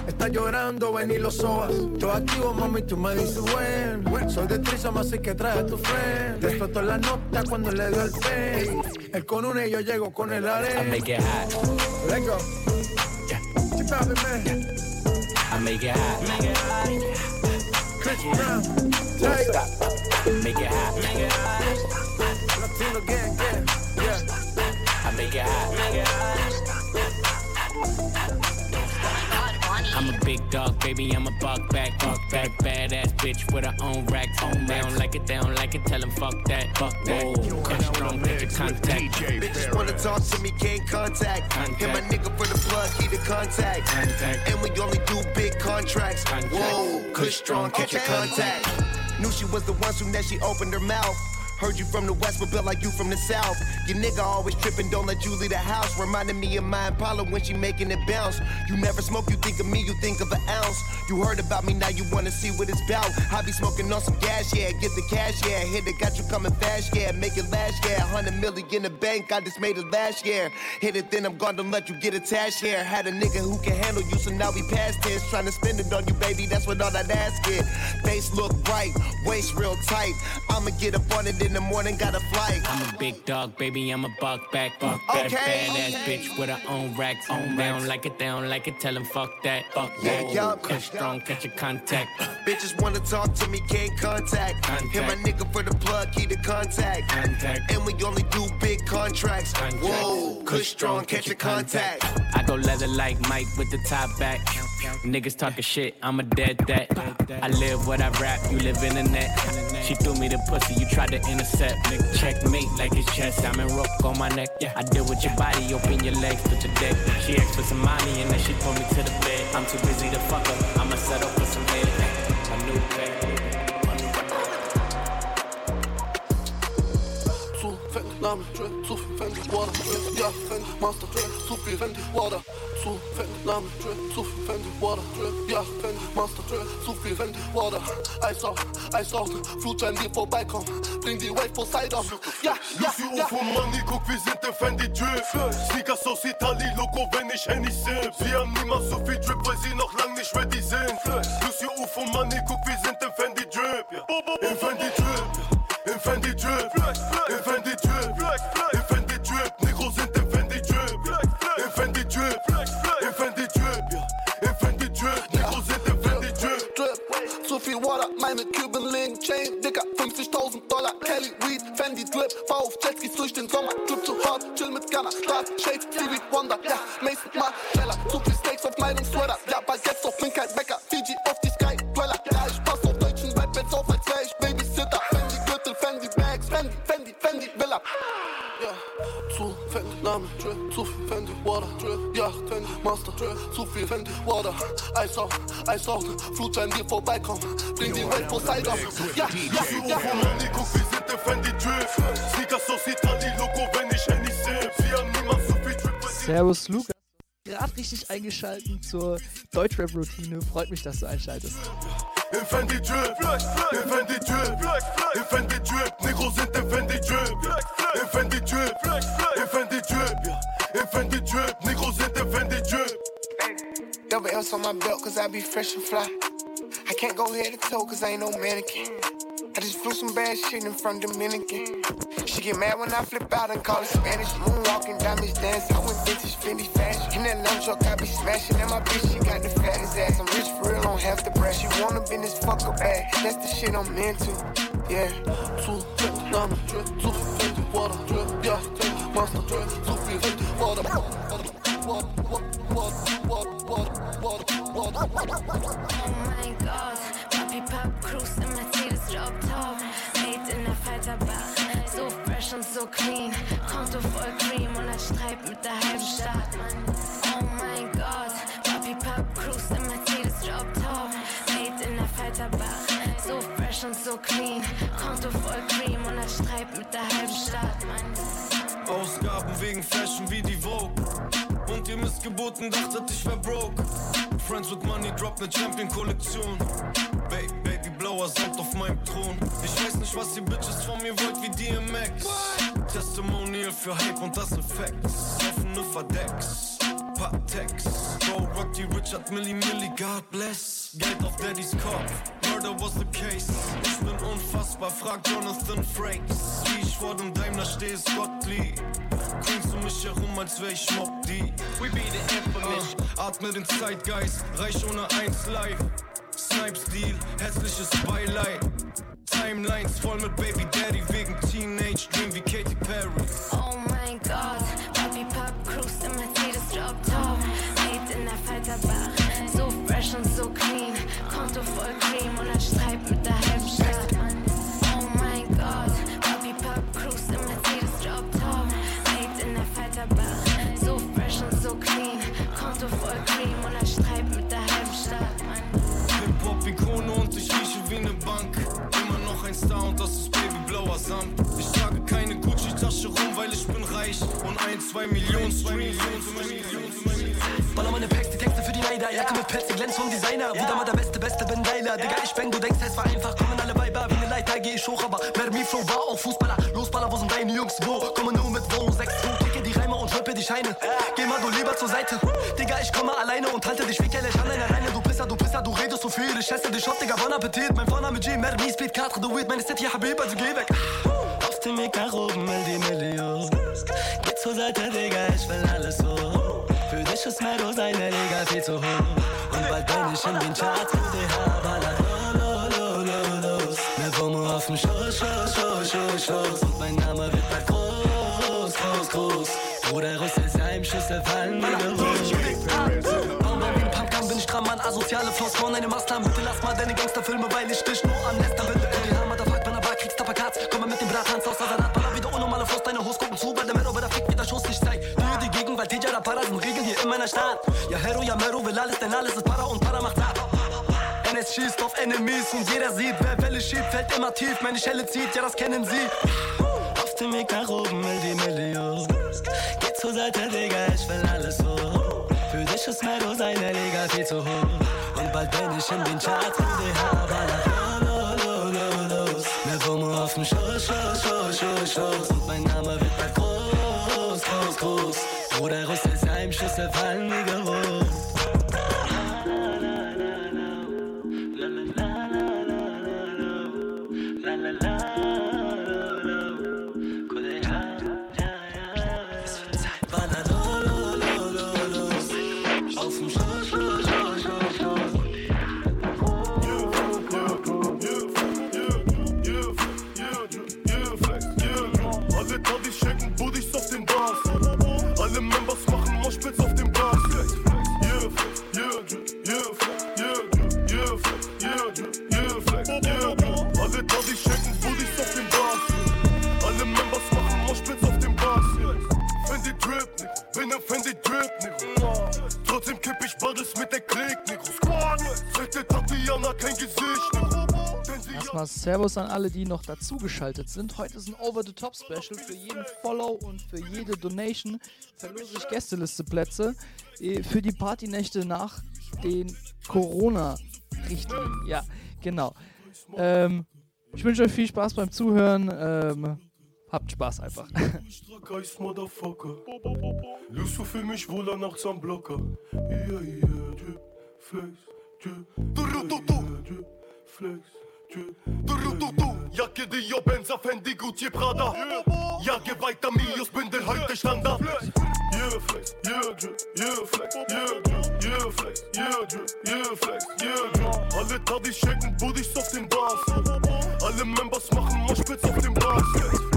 Está llorando, ven y lo sobas. Yo activo, mami, tú me dices buen. Soy de Trisoma, así que trae a tu friend. Explotó la nota cuando le dio el pay. Él con una y yo llego con el I arena. make it hot. Let's go. Keep poppin', man. I make it hot. Make it hot. Chris Brown. Don't stop. Make it hot. Make it Latino gang, gang. Yeah. I make it hot. Make it I'm a big dog, baby. I'm a buck back, buck back, badass bitch with her own racks. On they don't like it, they don't like it. Tell them fuck that, fuck that. Cut strong, picture contact. Bitches wanna talk to me, can't contact. Hit my nigga for the plug, he the contact. And we only do big contracts. Whoa. Kush strong, catch your contact. Knew she was the one soon as she opened her mouth. Heard you from the west, but built like you from the south. Your nigga always tripping, don't let you leave the house. Reminding me of my Impala when she making it bounce. You never smoke, you think of me, you think of an ounce. You heard about me, now you wanna see what it's about. I be smoking on some gas, yeah, get the cash, yeah. Hit it, got you coming fast, yeah. Make it last, yeah. 100 million in the bank, I just made it last year. Hit it, then I'm gonna let you get attached here. Had a nigga who can handle you, so now we past tense. Trying to spend it on you, baby, that's what all that ass get. Face look bright, waist real tight. I'ma get up on it in the morning, got a flight. I'm a big dog, baby, I'm a buck back. Buck back, Okay. badass bitch with her own racks. On down like it, down like it, tell him fuck that. Fuck Yeah, that. yup. Kush strong, catch your contact. Bitches wanna talk to me, can't contact. Hit my nigga for the plug, key to contact. And we only do big contracts. Whoa, Kush strong, catch your contact. I go leather like Mike with the top back. Niggas talking shit, I'm a dead that. I live what I rap, you live in the net. She threw me the pussy, you tried to Nigga, checkmate like it's chess. I'm in rope on my neck. Yeah. I deal with your body, open your legs to the deck. She asked for some money and then she pulled me to the bed. I'm too busy to fuck her, I'ma settle Name, Drip, zu viel Fendi, Water, Drip, ja, Fendi, Master, Drip, zu viel Fendi, Water, zu Fendi, Name, Drip, zu viel Fendi, Water, Drip, ja, Fendi, Master, Drip, zu viel Fendi, Water, Eis auf, Eis auf, Flutschein, die vorbeikommen, bring die Wave Poseidon, ja, ja, Lucy ja. UFO Money, guck, wir sind der Fendi Drip. Sneakers aus Itali, Loco, wenn ich Henny sip. Sie haben niemals so viel Drip, weil sie noch lang nicht ready sind. Lucy UFO Money, guck, wir sind der Fendi Drip. Im Fendi Drip, im Fendi Drip, im Fendi Drip, Gunner, Start, Shake, Stevie Wonder, ja, Mason Margiela, zu viel Steaks auf meinem Sweater, ja, Baguettes auf bin kein Bäcker, Fiji auf die Sky Dweller, ja, ich pass auf deutschen Rap jetzt auf, als wär ich Babysitter, Fendi Gürtel, Fendi Bags, Fendi, Fendi, Fendi Villa, ja, zu Fendi, Name, zu viel Fendi, Water, ja, Fendi, Master, zu viel Fendi, Water, Eis auf, Eis auf, Flutschein, die vorbeikommen, bring die Wave Poseidon, ja, ja, ja, UFO Money, guck, wir sind der Fendi Drip. Sneakers aus Itali, Loco, wenn ich Servus, Lukas. Gerade richtig eingeschalten zur Deutschrap-Routine. Freut mich, dass du einschaltest. Double L's on my belt, cause I be fresh and fly. I can't go head to toe, cause I ain't no mannequin. I just flew some bad shit in from Dominican. She get mad when I flip out and call it Spanish. Moonwalking, diamonds dance. I went vintage, Fendi fashion. In that lamb truck, I be smashing. And my bitch, she got the fattest ass. I'm rich for real, don't have to brag. She wanna bend this fucker up bag. That's the shit I'm into. Yeah. Two drip, two fifty water drip, yeah. Monster drip, two fifty water. Water, water, water, water, water, water, water. So clean. Konto voll Cream und ein Streit mit der halben Stadt. Ausgaben wegen Fashion wie die Vogue. Und ihr Missgeburten dachtet, ich wär broke. Friends with Money drop ne Champion-Kollektion. Baby, Baby, blauer Sand auf meinem Thron. Ich weiß nicht, was ihr Bitches von mir wollt wie DMX. Testimonial für Hype und das Facts. Offene Verdecks. Patex. Bro, Rocky Richard Milli Milli, God bless. Geld auf Daddys Kopf. Murder was the case. Ich bin unfassbar, frag Jonathan Frakes. Wie ich vor dem Daimler stehe, ist Gottlieb. Queens um mich herum, als wär ich Mob D. We be the infamous. Uh, atme den Zeitgeist, reich ohne eins live. Snipe-Stil, hässliches Beileid. Timelines voll mit Baby Daddy wegen Teenage Dream wie Katy Perry. Insgesamt. Ich trage keine Gucci-Tasche rum, weil ich bin reich. Und ein, zwei Millionen Streams. Baller meine Packs, die Texte für die Neider. Jacke mit Pelz, die glänzt vom Designer. Wieder mal der Beste, Beste, bin geiler. Digga, ich bang, du denkst, es war einfach. Kommen alle Weiber wie eine Leiter, geh ich hoch, aber Mermi Flow war auch Fußballer. Los, Baller, wo sind deine Jungs? Wo? Komme nur mit Wohnung 6 2, Reime und rippe die Scheine. Geh mal du lieber zur Seite. Digga, ich komme alleine und halte dich wie Kelly an deiner Leine. Du Pisser, du Pisser, du redest so viel. Ich esse dich auf, Digga, bon Appetit. Mein Vorname G, Mermi, Speed, 4, The Weed. Meine City, Habib, also geh weg. Auf dem Weg nach oben will die Million. Geh zur Seite, Digga, ich will alles so. Für dich ist Meadow seine Liga viel zu hoch. Und bald bin ich in den Charts, Heimschüsse fallen wie ein Pumpgun, bin ich dran, Mann. Asoziale Floss von einem Maßnahmen. Bitte lass mal deine Gangsterfilme, weil ich dich nur am Nester bin. Die Hammer, da fragt man aber, kriegst Tapakats. Komm mal mit dem Brathans aus der Salat. Baller wieder unnormale Frost, deine Hose gucken zu, weil der Mero der Fick wieder Schuss. Ich zeig dir die Gegend, weil DJ da Para sind Regeln hier in meiner Stadt. Ja, Hero, ja, Mero will alles, denn alles ist Para und Para macht ab. NS schießt auf Enemies und jeder sieht, wer Welle schiebt, fällt immer tief. Meine Schelle zieht, ja, das kennen sie. Auf dem Weg nach oben will die Million. Geh zur Seite, Digga, ich will alles so. Für dich ist Meadow seine Liga viel zu hoch. Und bald bin ich in den Charts, lo, lo, los. Mehr Womo auf dem Schoß, Schoß, Schoß, Schoß, Schoß. Und mein Name wird bald groß, groß, groß. Bruder, Russes Heimschüsse fallen wie gewohnt. Erstmal Servus an alle, die noch dazugeschaltet sind. Heute ist ein Over-the-Top-Special. Für jeden Follow und für jede Donation verlose ich Gästeliste-Plätze äh, für die Partynächte nach den Corona-Richtlinien. Ja, genau. Ähm, ich wünsche euch viel Spaß beim Zuhören. Ähm, habt Spaß einfach. Geist, Motherfucker. Lust du für mich wohler nachts am Blocker? Yeah, yeah, drip, flex, drip. Du, du, du, du. Flex, Jakie Dio, Benza, Fendi, Gucci, Prada. Jagę Vitamios, będę hajte sztanda Yeah flex, yeah drip, yeah flex, yeah drip, yeah flex, Alle Tadis shaken, Buddies auf den Bass Alle Members machen Moschpitz auf dem Bass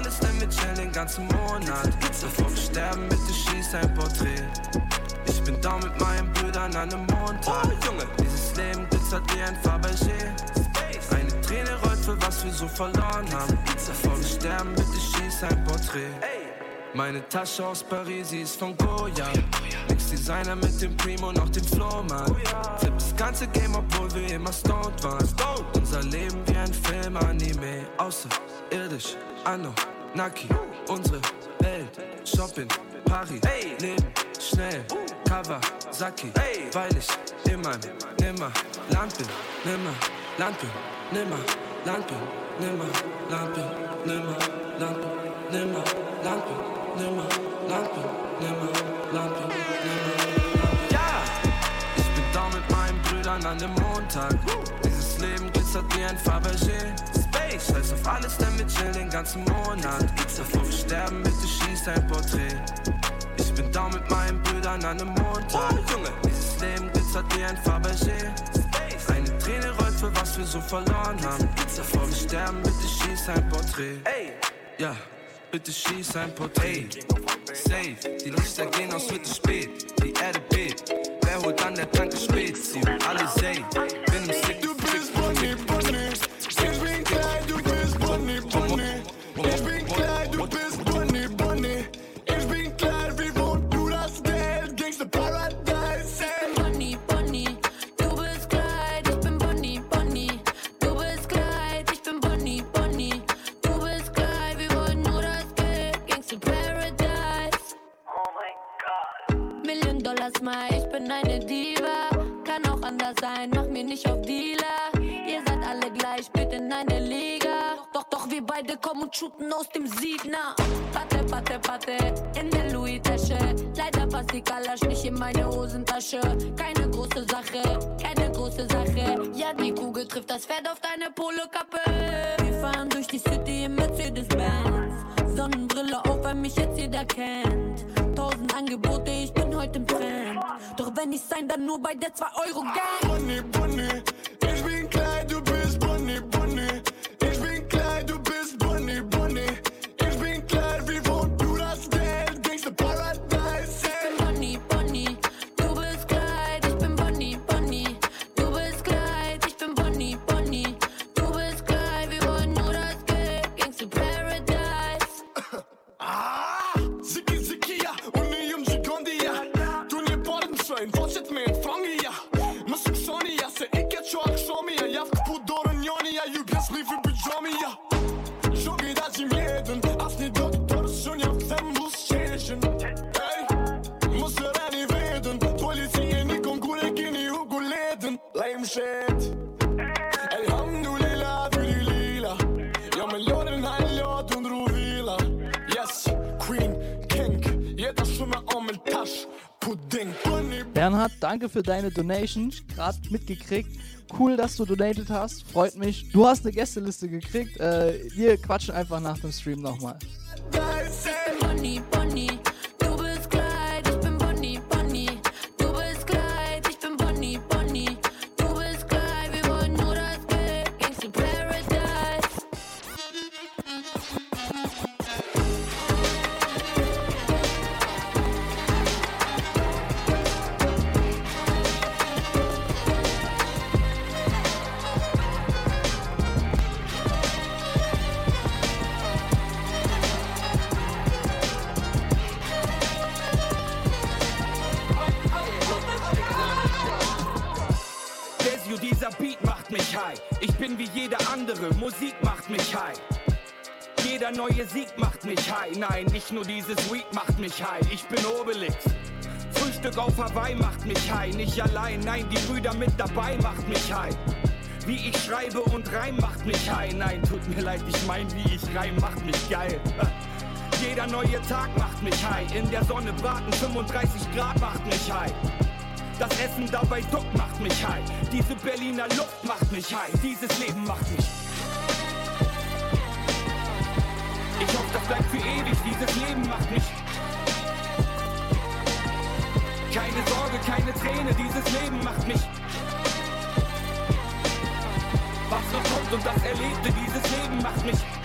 alles, denn wir chillen den ganzen Monat. Bevor wir sterben, bitte schieß ein Porträt. Ich bin da mit meinen Brüdern an dem Montag. Dieses Leben glitzert wie ein Fabergé. Eine Träne rollt für was wir so verloren haben. Bevor wir sterben, bitte schieß ein Porträt. Meine Tasche aus Paris, sie ist von Goya. Mix Designer mit dem Primo, noch dem Flohmann. Flip das ganze Game, obwohl wir immer stoned waren. Unser Leben wie ein Film, Anime. Außerirdisch, Anno, Naki. Unsere Welt, Shopping, Paris. Leben, schnell, Kawasaki. Weil ich immer, nimmer Land bin, nimmer Land bin, nimmer Land bin, nimmer Land bin, nimmer Land bin, nimmer Land bin, nimmer Land bin, nimmer bin, nimmer Land bin. Ja! Ich bin da mit meinen Brüdern an dem Montag. Dieses Leben glitzert wie ein Fabergé. Space, scheiß auf alles, denn wir chillen den ganzen Monat. Bevor wir sterben, bitte schieß ein Porträt. Ich bin da mit meinen Brüdern an dem Montag. Dieses Leben glitzert wie ein Fabergé. Eine Träne rollt für was wir so verloren haben. Bevor wir sterben, bitte schieß ein Porträt. Ja, bitte schieß ein Porträt. Safe, die Lichter gehen aus, wird es spät. Die Erde bebt. Wer holt an der Tanke spät? Sie alle safe. Und shooten aus dem Siegner. Patte, patte, patte, in der Louis-Tasche. Leider passt die Kalasch nicht in meine Hosentasche. Keine große Sache, keine große Sache. Ja, die Kugel trifft das Pferd auf deine Polokappe. Wir fahren durch die City im Mercedes-Benz. Sonnenbrille auf, weil mich jetzt jeder kennt. Tausend Angebote, ich bin heute im Trend. Doch wenn ich sein, dann nur bei der 2-Euro-Gang. Bonnie, Bonnie. Shet. Elhamdulillah, fyri lila. Ja, me lodin hajlo të ndru vila. Yes, Queen, King, jeder Stimme Omel Tasch, Pudding, Bernhard, danke für deine Donation. Gerade mitgekriegt. Cool, dass du donated hast. Freut mich. Du hast eine Gästeliste gekriegt. Äh, wir quatschen einfach nach dem Stream nochmal. Bonnie, Bonnie, bin wie jeder andere, Musik macht mich high. Jeder neue Sieg macht mich high. Nein, nicht nur dieses Weed macht mich high. Ich bin Obelix. Frühstück auf Hawaii macht mich high. Nicht allein, nein, die Brüder mit dabei macht mich high. Wie ich schreibe und reim macht mich high. Nein, tut mir leid, ich mein, wie ich reim macht mich geil. Jeder neue Tag macht mich high. In der Sonne braten 35 Grad macht mich high. Das Essen dabei duck macht mich high. Diese Berliner Luft macht mich high. Dieses Leben macht mich. Ich hoffe, das bleibt für ewig. Dieses Leben macht mich. Keine Sorge, keine Träne. Dieses Leben macht mich. Was noch kommt und das Erlebte, dieses Leben macht mich.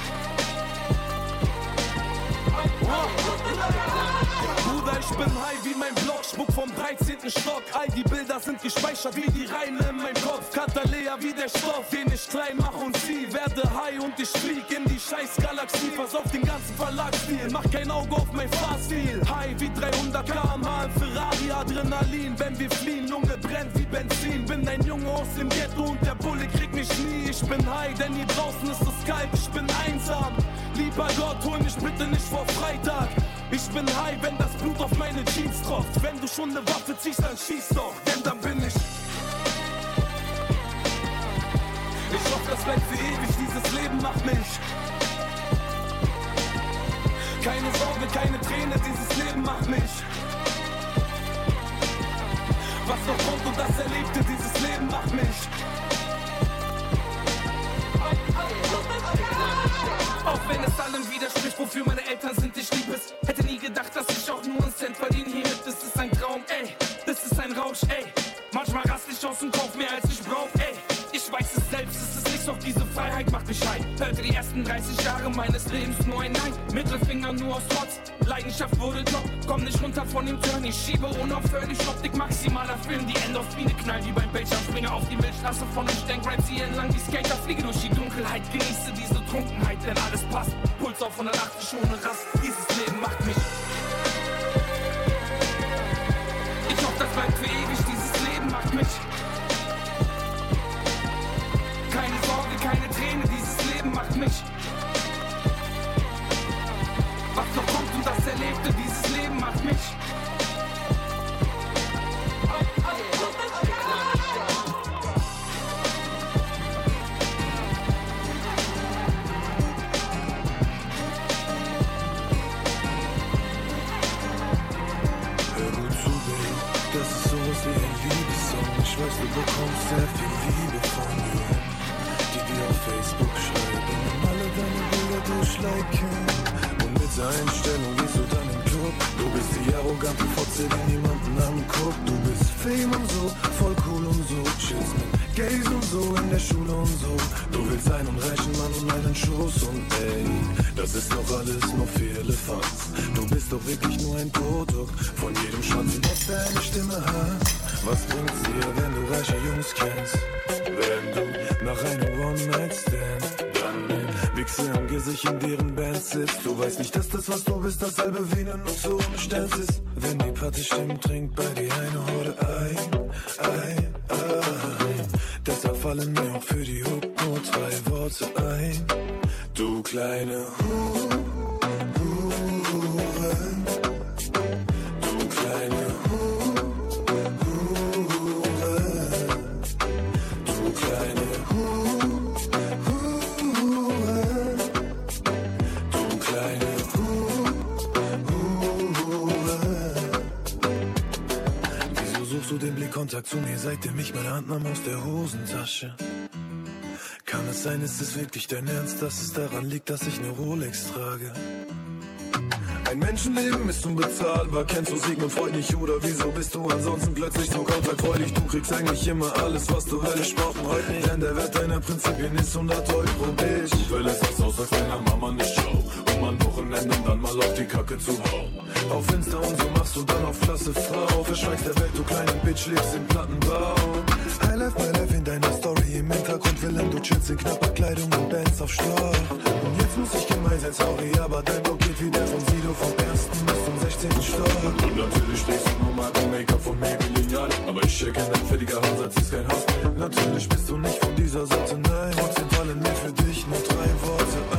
Ich bin high wie mein Block, Schmuck vom 13. Stock. All die Bilder sind gespeichert wie die Reime in meinem Kopf. Katalea wie der Stoff, den ich klein mach und zieh. Werde high und ich flieg in die scheiß Galaxie. Pass auf den ganzen Verlagsstil, mach kein Auge auf mein Fahrstil. High wie 300 km/h Ferrari, Adrenalin. Wenn wir fliehen, Lunge brennt wie Benzin. Bin ein Junge aus dem Ghetto und der Bulle kriegt mich nie. Ich bin high, denn hier draußen ist es kalt. Ich bin einsam. Lieber Gott, hol mich bitte nicht vor Freitag. Ich bin high, wenn das Blut auf meine Jeans tropft. Wenn du schon eine Waffe ziehst, dann schieß doch, denn dann bin ich. Ich hoffe, das bleibt für ewig, dieses Leben macht mich. Keine Sorge, keine Träne, dieses Leben macht mich. Was noch kommt und das Erlebte, dieses Leben macht mich. Auch wenn es allem widerspricht, wofür meine Eltern sind, ich lieb es. Hätte nie gedacht, dass ich auch nur einen Cent verdiene hiermit. Das ist ein Traum, ey. Das ist ein Rausch, ey. Manchmal rast ich aus dem Kopf mehr als ich brauch, doch diese Freiheit macht mich heim. Hörte die ersten 30 Jahre meines Lebens nur ein Nein. Mittelfinger nur aus Trotz. Leidenschaft wurde top. Komm nicht runter von dem Turn. Ich schiebe unaufhörlich Optik maximaler Film. Die Endorphine knallt wie beim Bildschirmspringer auf die Milchstraße von ich denk Raps hier entlang. Die Skater fliege durch die Dunkelheit. Genieße diese Trunkenheit, denn alles passt. Puls auf 180 ohne Rast. Dieses Leben macht mich. Ich hoffe, das bleibt für ewig. Dieses Leben macht mich. Keine Sorge, keine Träne, dieses Leben macht mich. Was noch kommt und das Erlebte, dieses Leben macht mich. Hör gut zu, Baby, das ist sowas wie ein Liebessong. Ich weiß, du bekommst sehr viel Liebe Durchliken. Und mit der Einstellung gehst du dann im Club. Du bist die arrogante Fotze, die niemanden anguckt. Du bist Fame und so, voll cool und so. Chillst mit Gays und so, in der Schule und so. Du willst einen reichen Mann und einen Schoß und ey, das ist doch alles nur für Elefants. Du bist doch wirklich nur ein Produkt von jedem Schatz, was deine Stimme hat. Was bringt's dir, wenn du reiche Jungs kennst? Wenn du nach einem One-Night-Stand Wichse am Gesicht in deren Band sitzt. Du weißt nicht, dass das, was du bist, dasselbe wie eine Nutze ohne Sterns ist. Wenn die Party stimmt, trinkt bei dir eine Horde ein, ein, ein. Deshalb fallen mir auch für die Hook nur drei Worte ein. Du kleine Hure, Hure. Du kleine Hure, du den Blickkontakt zu mir, seitdem ich meine Hand nahm aus der Hosentasche? Kann es sein, ist es wirklich dein Ernst, dass es daran liegt, dass ich eine Rolex trage? Ein Menschenleben ist unbezahlbar. Kennst du Sigmund Freud nicht oder wieso bist du ansonsten plötzlich so kontaktfreudig? Du kriegst eigentlich immer alles, was du höllisch brauchst. Heute nicht, denn der Wert deiner Prinzipien ist 100 Euro dich. Du verlässt das Haus, als deiner Mama nicht schau. Um dann mal auf die Kacke zu hauen. Auf Insta und so machst du dann auf klasse Frau. Verschweigst der Welt, du kleine Bitch, lebst im Plattenbau. Highlife, my life in deiner Story im Hintergrund. Willem, du chillst in knapper Kleidung und Bands auf Schlauch. Und jetzt muss ich gemein sein, sorry, aber dein Block geht wie der von Sido vom ersten bis zum 16. Stock. Und natürlich stehst du nur mal im Make-up von Maybelline, ja. Aber ich erkenne, dein fettiger Hausarzt ist kein Haus. Natürlich bist du nicht von dieser Sorte, nein. Trotzdem fallen mir für dich nur drei Worte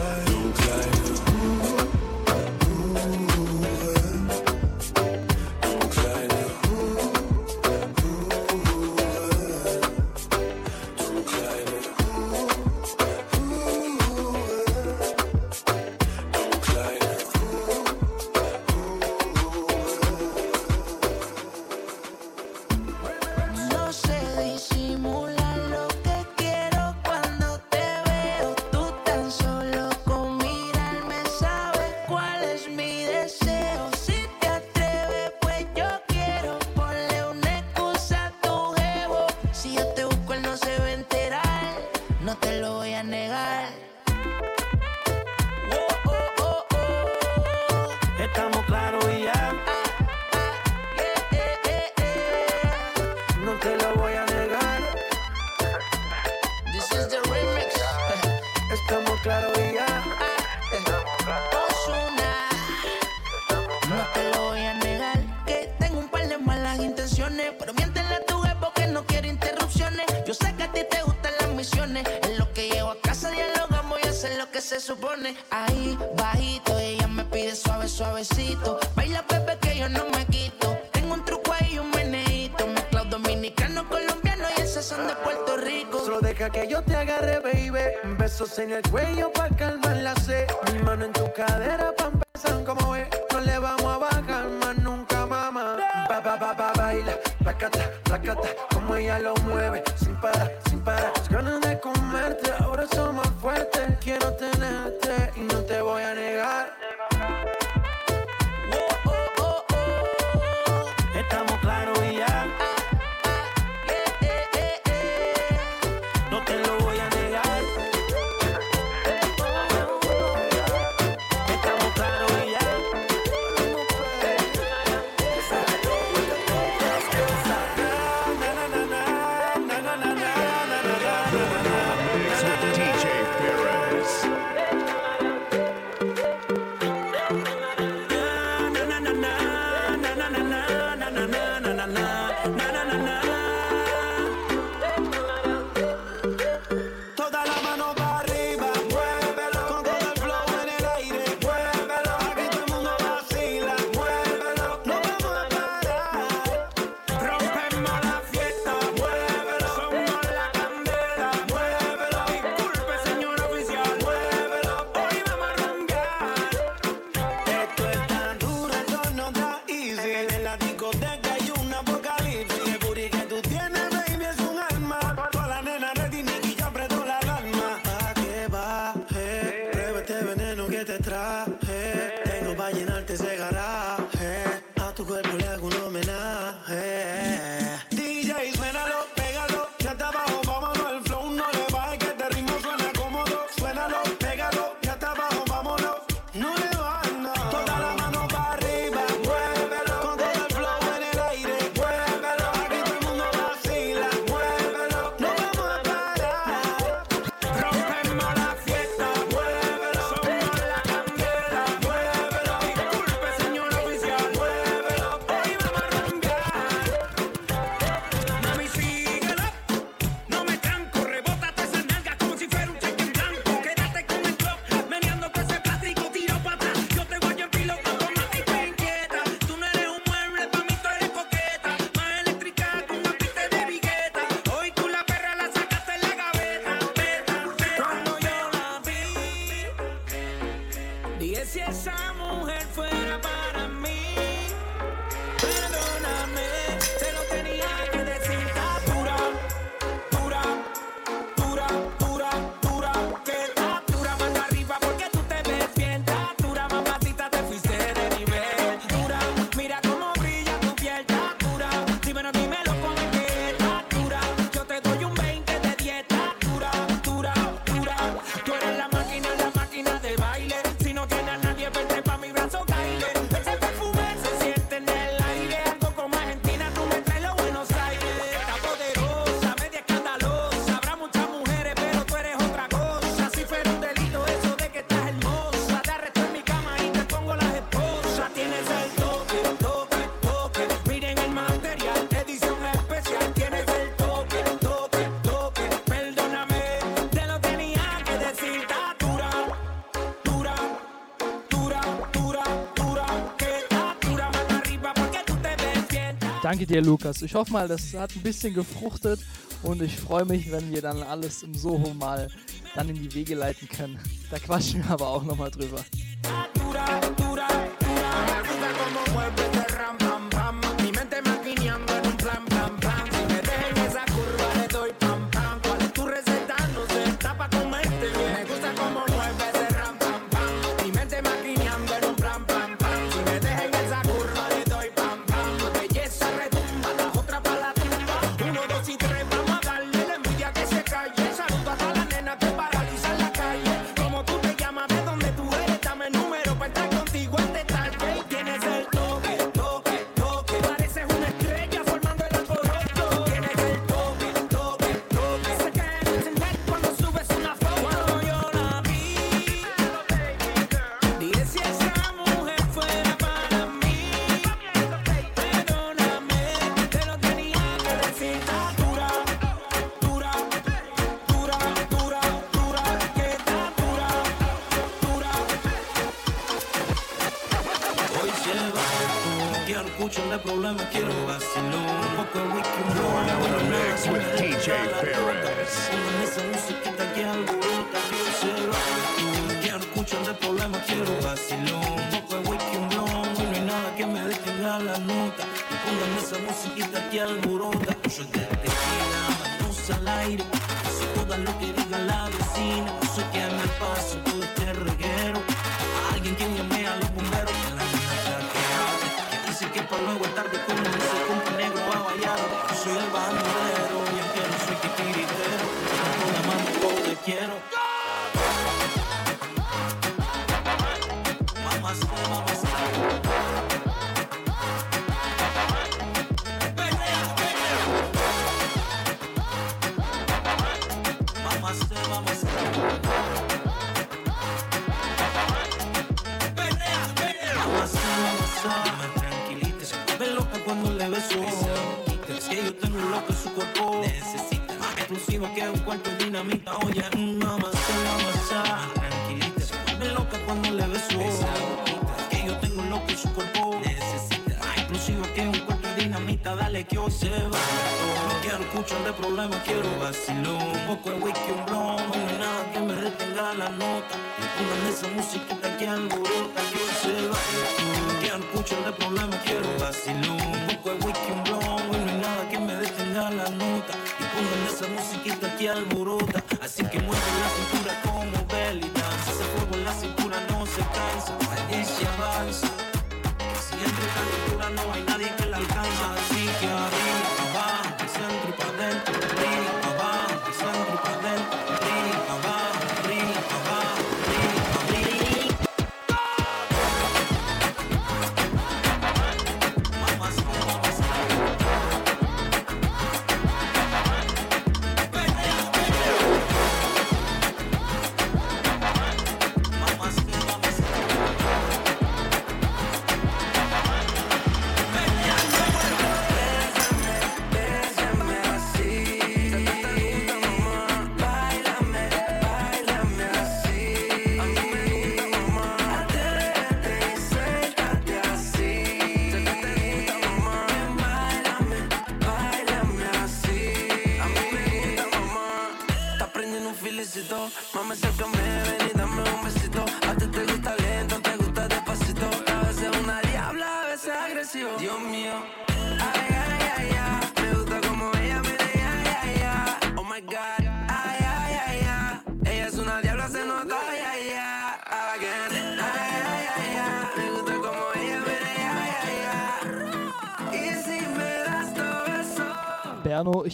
Danke dir, Lukas. Ich hoffe mal, das hat ein bisschen gefruchtet und ich freue mich, wenn wir dann alles im Soho mal dann in die Wege leiten können. Da quatschen wir aber auch nochmal drüber.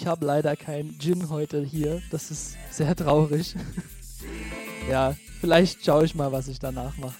ich habe leider keinen Gin heute hier. Das ist sehr traurig. ja, vielleicht schaue ich mal, was ich danach mache.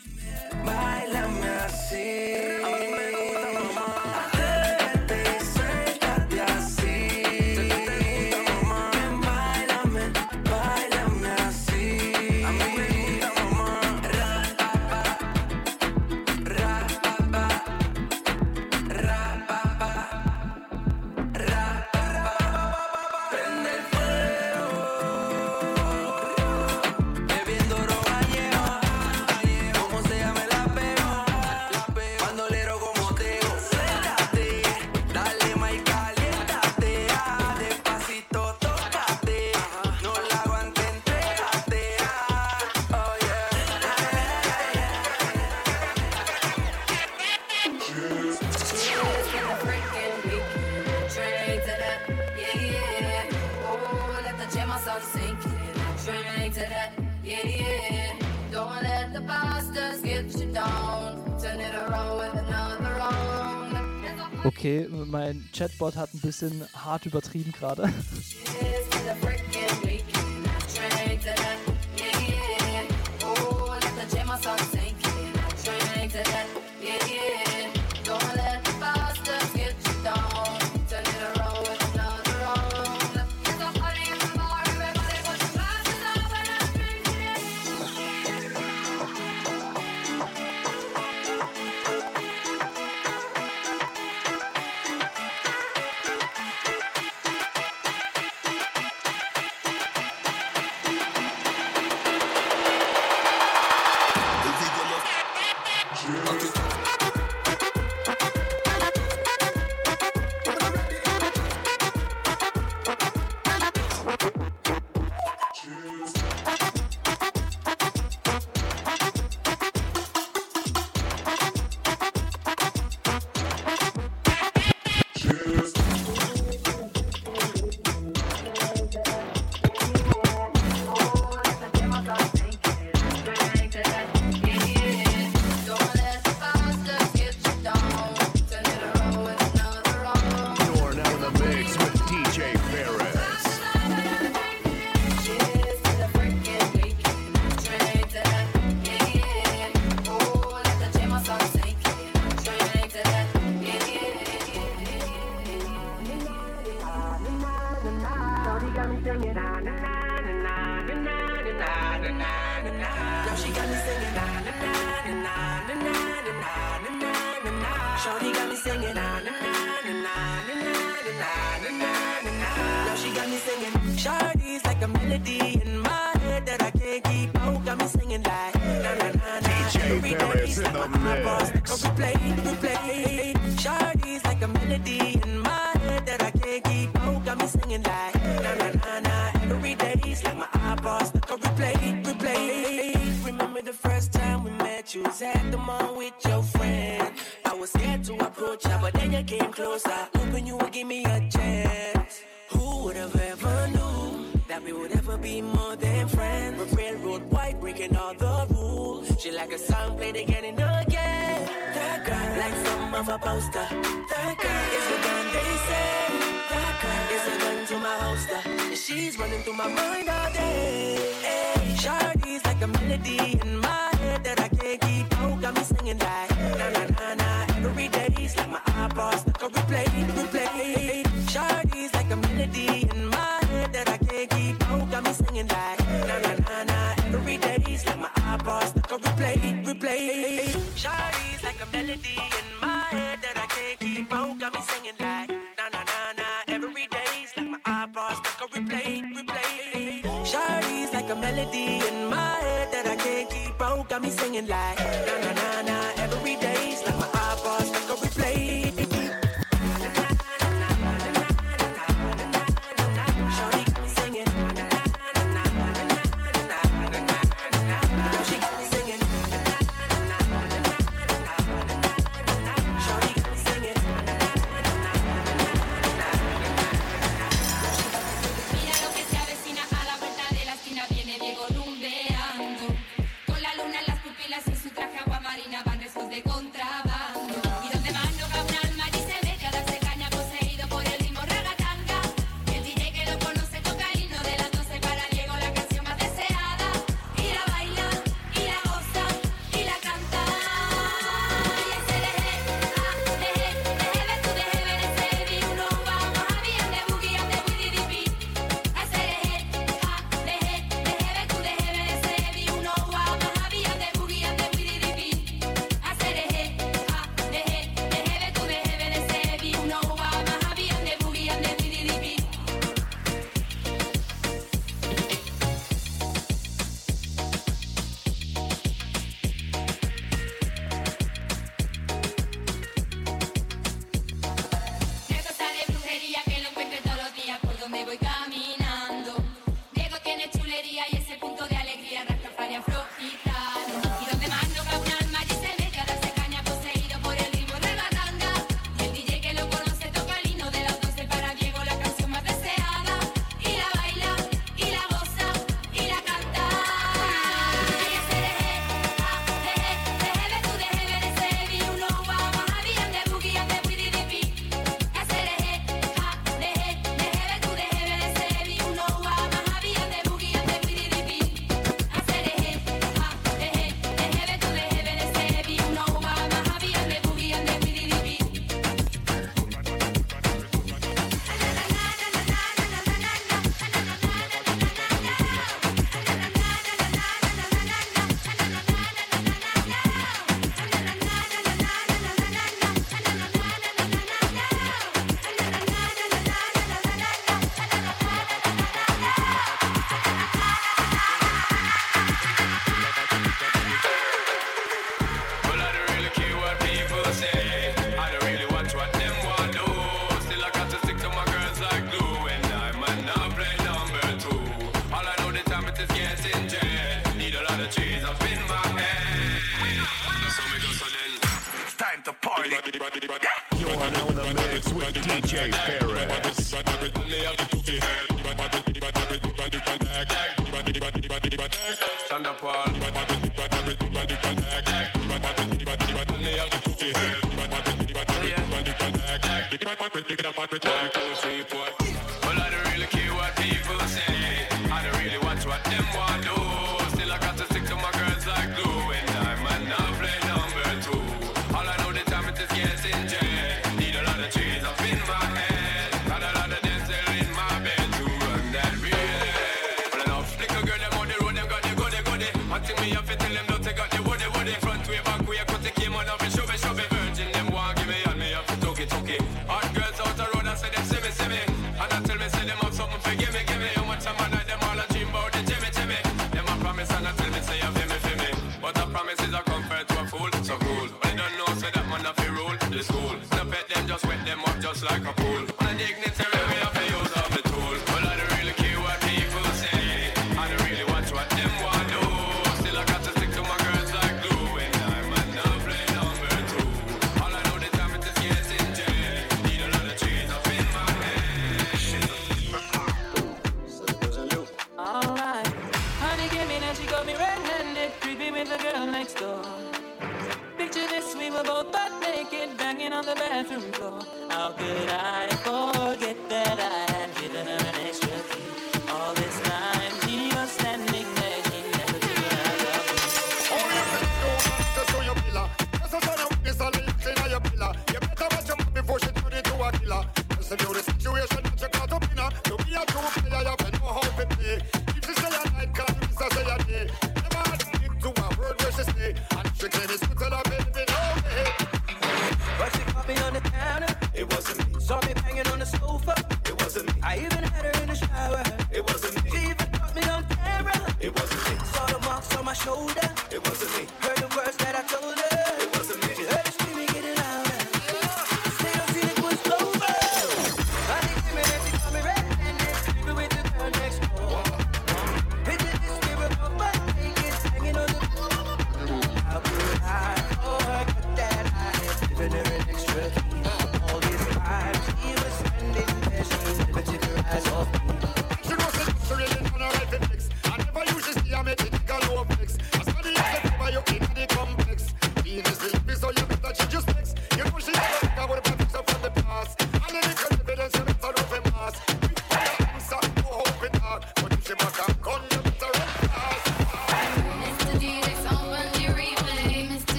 Chatbot hat ein bisschen hart übertrieben gerade. Now she got me singing na na na na na na na na na na got me singing na na na na na na na na na na. Now she got me singing. Like a melody in my head that I can't keep out. Got me singing like na na na Replay, replay. Then you came closer. Hoping you would give me a chance. Who would have ever knew that we would ever be more than friends? We're railroad white, breaking all the rules. She like a song played again and again. That girl, like some of a poster. That girl is the gun they say. That girl is a gun to my holster. She's running through my mind all day. Hey, Shawty's like a melody in my head that I can't keep out. Got me singing like stuck replay, replay. Shawty's like a melody in my head that I can't keep out. Got me singing like na na na na. Every day it's like my eyeballs stuck on replay, replay. Shawty's like a melody in my head that I can't keep out. Got me singing like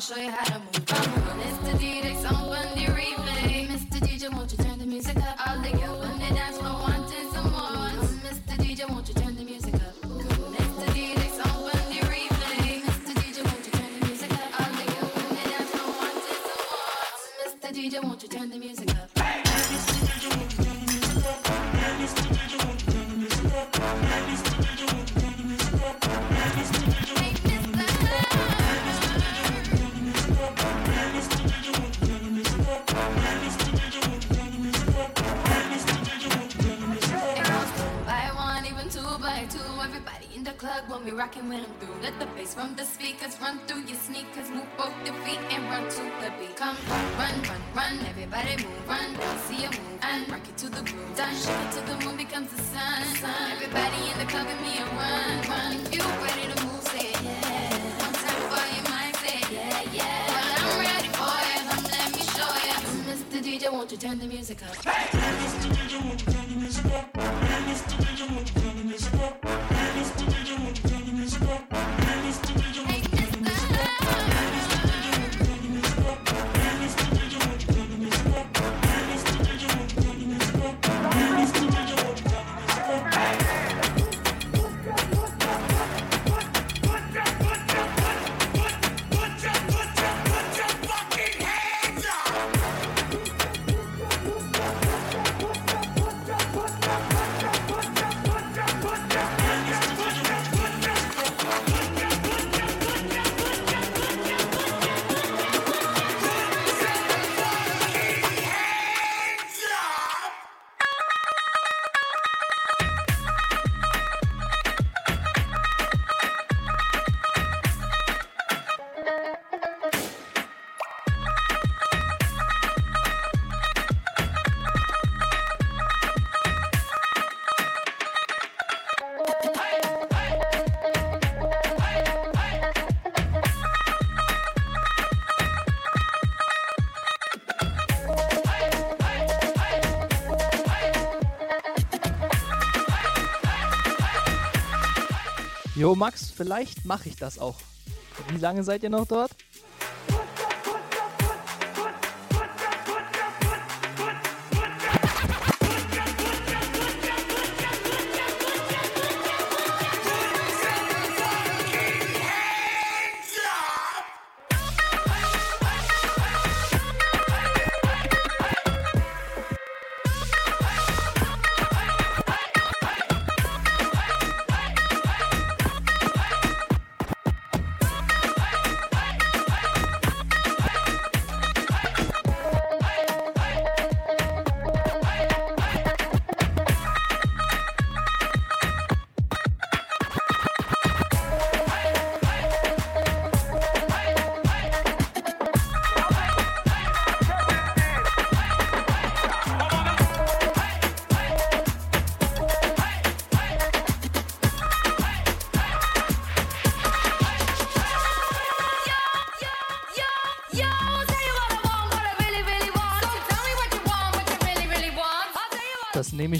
I'ma show you how to move. I'm on Mr. DDX, I'm Jo, Max, vielleicht mache ich das auch. Wie lange seid ihr noch dort?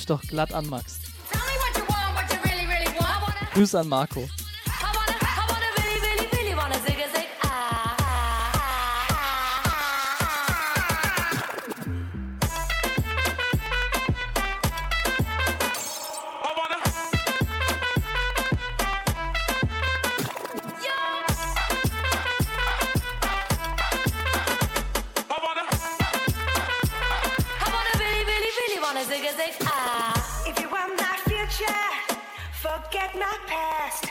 mich doch glatt an, Max. Grüß an Marco. not past.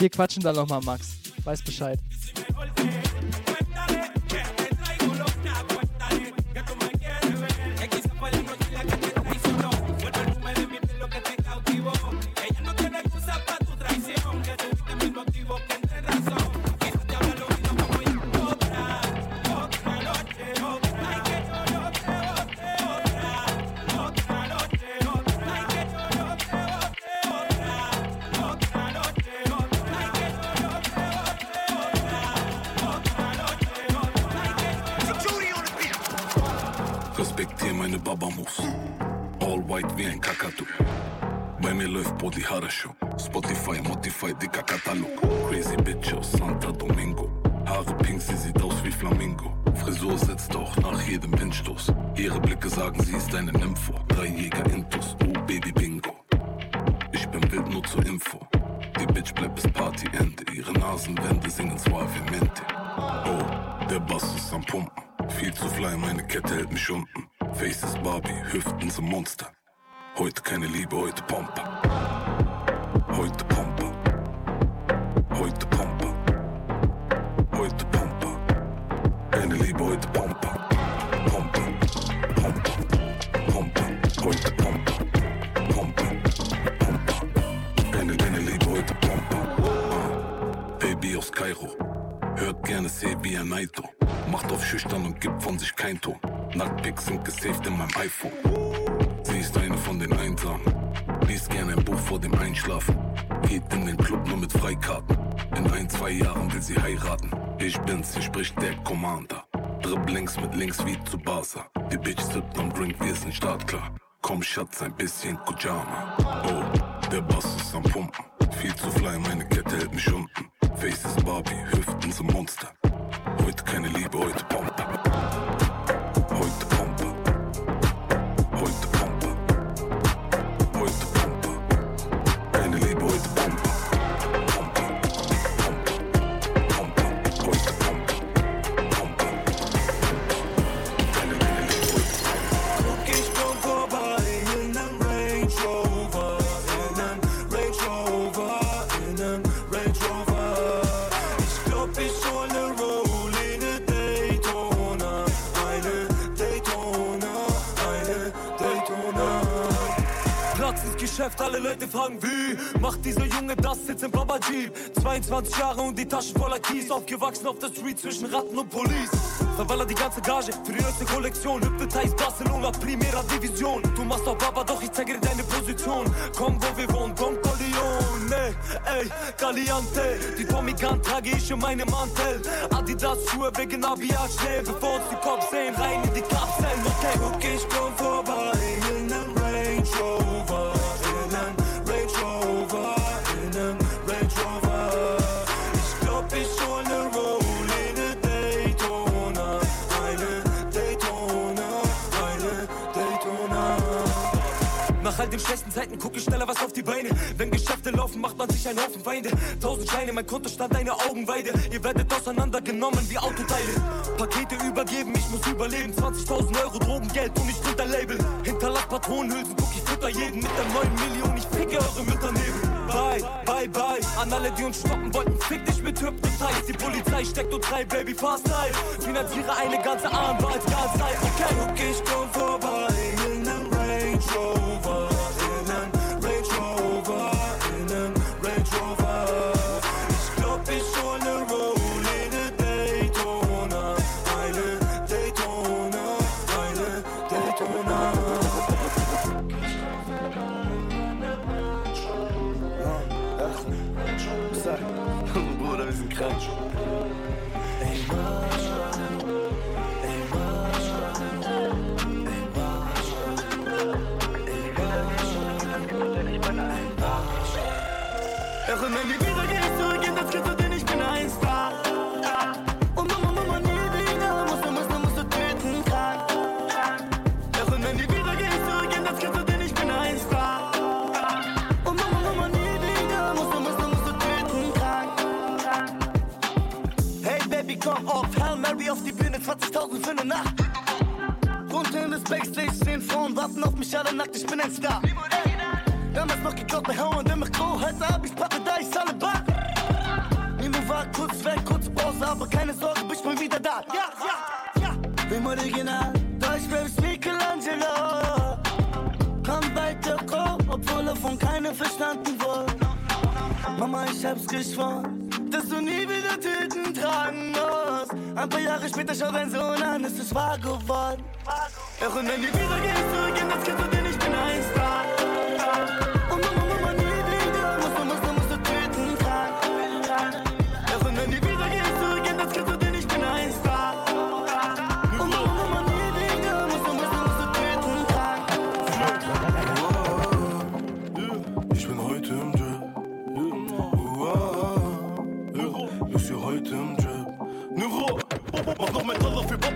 Wir quatschen dann nochmal, Max. Weiß Bescheid. Startklar. Komm, Schatz, ein bisschen Kujama. Oh, der Bass ist am Pumpen. Viel zu fly, meine Kette hält mich unten. Face ist Barbie, Hüften sind Monster. Heute keine Liebe, heute Pompe. Geschäft, alle Leute fragen wie Macht dieser Junge das jetzt im Baba Jeep? 22 Jahre und die Taschen voller Kies Aufgewachsen auf der Street zwischen Ratten und Police. Verballer die ganze Gage für die neueste Kollektion. Hypnotize Barcelona, Primera Division. Du machst auch Baba, doch ich zeige dir deine Position. Komm, wo wir wohnen, Don Corleone Ey, Galiante Die Tommy Gun trage ich in meinem Mantel. Adidas Schuhe wegen Abiat schnell Bevor uns die Cops sehen, rein in die Kapseln Okay, okay, ich komm vorbei. In nem Range Rover den schlechten Zeiten guck ich schneller was auf die Beine. Wenn Geschäfte laufen, macht man sich einen Haufen Feinde. Tausend Scheine, mein Kontostand eine Augenweide. Ihr werdet auseinandergenommen wie Autoteile. Pakete übergeben, ich muss überleben. 20.000 Euro Drogengeld und ich drunter Label. Hinterlass Patronenhülsen, guck ich fütter jeden mit der neuen Million. Ich ficke eure Mütter neben. Bye, bye, bye. An alle, die uns stoppen wollten, fick dich mit Hypnotize. Die Polizei steckt und treibt, Baby, fast live. Finanziere eine ganze Armbar als Garzeit. Okay, okay, ich komm vorbei in nem Range Rover. 2000 für ne Nacht. Runter in das Backstage, sehen Frauen, warten auf mich alle nackt, ich bin ein Star. Damals noch geklaut bei Hauern, der mich groß heute hab ich Pappe, da ist alle bar. Nimo war kurz weg, kurze Pause, aber keine Sorge, bin ich mal wieder da. Ja, ja, ja. Bin original, Deutsch bleibt Michelangelo. Komm weiter, komm, obwohl er von keiner verstanden wurde. Mama, ich hab's geschworen dass du nie wieder Tüten tragen musst. Ein paar Jahre später schau dein Sohn an, es ist wahr geworden. Doch und wenn die wieder gehst zurück in das Kind und ich bin ein Star.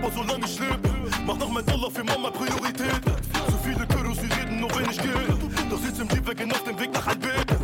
Papa, solange ich lebe. Mach noch mein Dollar für Mama Priorität. Zu viele Küros, die reden nur wenn ich gehe. Doch sitzt im Jeep, weggehen auf dem Weg nach Albert.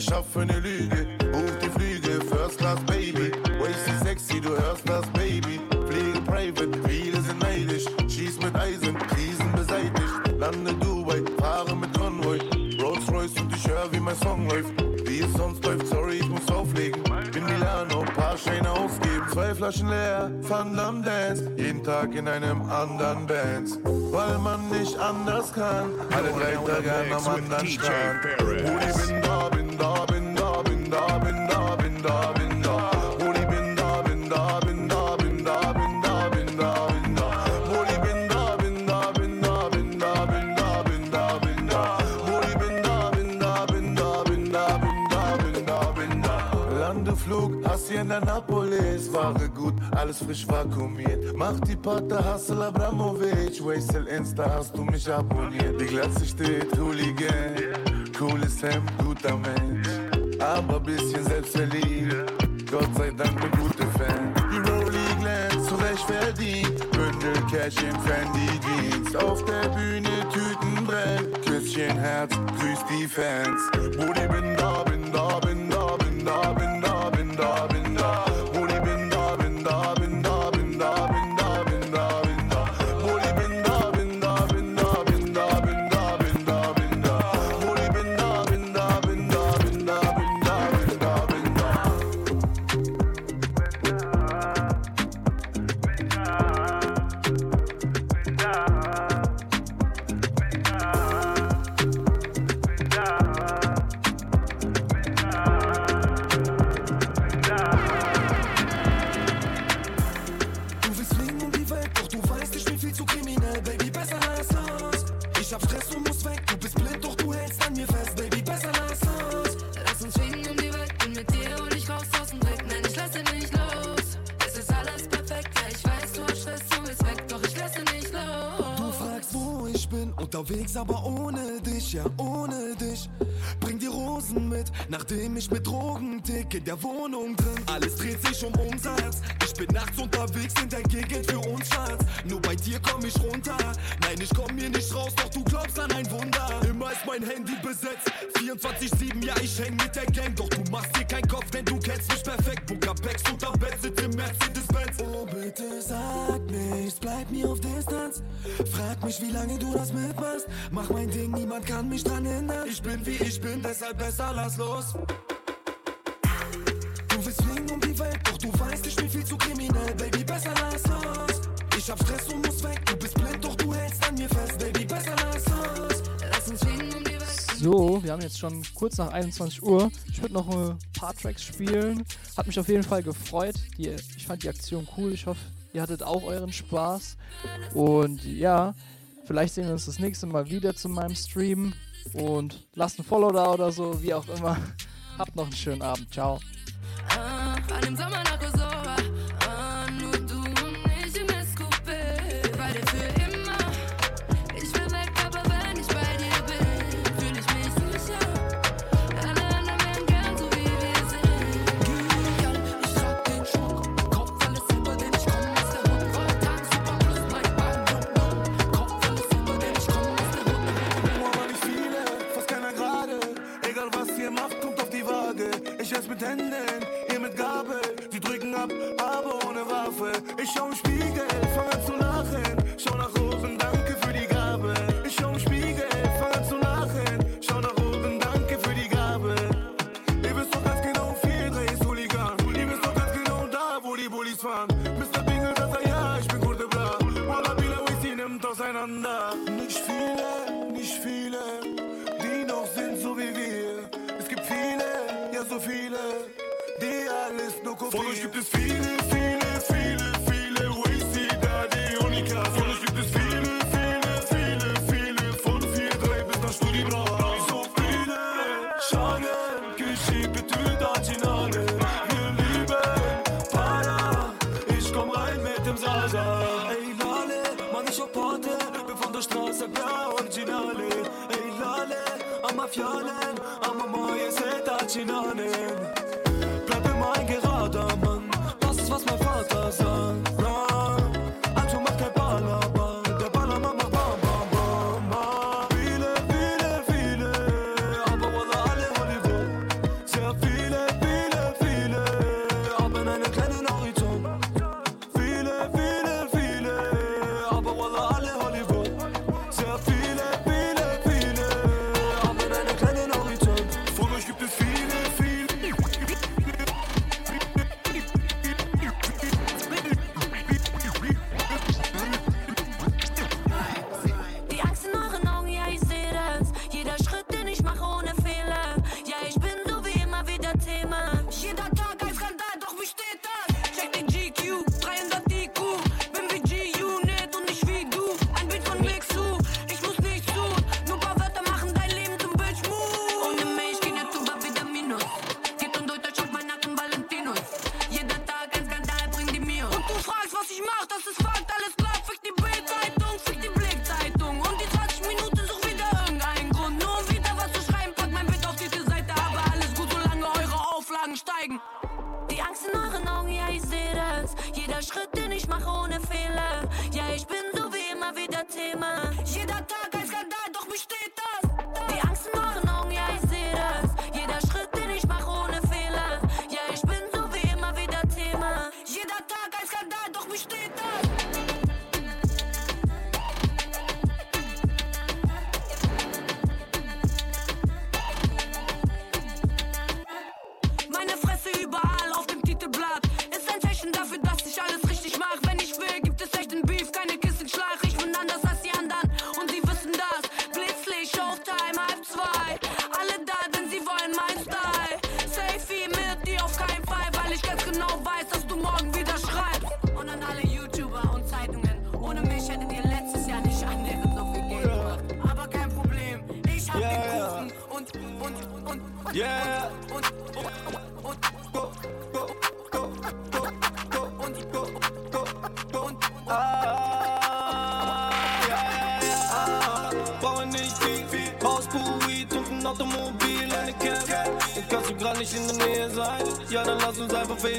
Erschaffe eine Lüge. Buch die Flüge, First Class Baby. Wasty sexy, du hörst das Baby. Fliege private, viele sind neidisch. Schieß mit Eisen, Krisen beseitigt. Lande Dubai, fahre mit Convoy. Rolls Royce und ich hör, wie mein Song läuft. Wie es sonst läuft, sorry, ich muss auflegen. Bin Milano, paar Scheine ausgeben. Zwei Flaschen leer, Fun am Dance. Jeden Tag in einem anderen Band. Weil man nicht anders kann. Alle drei Tage an am anderen Strand. Frisch vakuumiert. Mach die Patte, Hassel Abramovic, Wastel Insta, hast du mich abonniert. Die Glatze steht, Hooligan, cooles Hemd, guter Mensch. Aber bisschen selbstverliebt, Gott sei Dank ne gute Fan. Die Rollie glänzt, zurecht verdient, Bündel Cash in Fendi Jeans. Auf der Bühne Tüten brennen, Küsschen Herz, grüß die Fans. Brudi, unterwegs, aber ohne dich, ja, ohne dich. Bring die Rosen mit, nachdem ich mit Drogen tick in der Wohnung drin. Alles dreht sich um Umsatz. Ich bin nachts unterwegs in der Gegend für uns, Schatz. Nur bei dir komm ich runter. Nein, ich komm hier nicht raus, doch du glaubst an ein Wunder. Immer ist mein Handy besetzt. 24-7, ja, ich häng mit der Gang. Deshalb besser lass los. Du willst fliegen um die Welt, doch du weißt, ich bin viel zu kriminell, Baby, besser lass los. Ich hab Stress und muss weg, du bist blind, doch du hältst an mir fest, Baby, besser lass los. Lass uns fliegen um die Welt. So, wir haben jetzt schon kurz nach 21 Uhr. Ich würde noch ein paar Tracks spielen. Hat mich auf jeden Fall gefreut. Die, ich fand die Aktion cool. Ich hoffe, ihr hattet auch euren Spaß. Und ja, vielleicht sehen wir uns das nächste Mal wieder zu meinem Stream. Und lasst ein Follow da oder so, wie auch immer. Habt noch einen schönen Abend. Ciao. Händen, ihr mit Gabel. Wir drücken ab, aber ohne Waffe. Ich schau im Spiegel, fang an zu lachen. Follow ich gibt es viele, viele, viele, viele Wasty Daddy und ich kann gibt es viele, viele, viele, viele Von 4, 3 bis nach Studi Bra So viele Schane Küche betüt Atinane Wir lieben Para Ich komm rein mit dem Salsa Ey Lale, man ich hab Pate Bin von der Straße, bla Originale. Ey Lale, ama fjalen Ama maje se ta qinane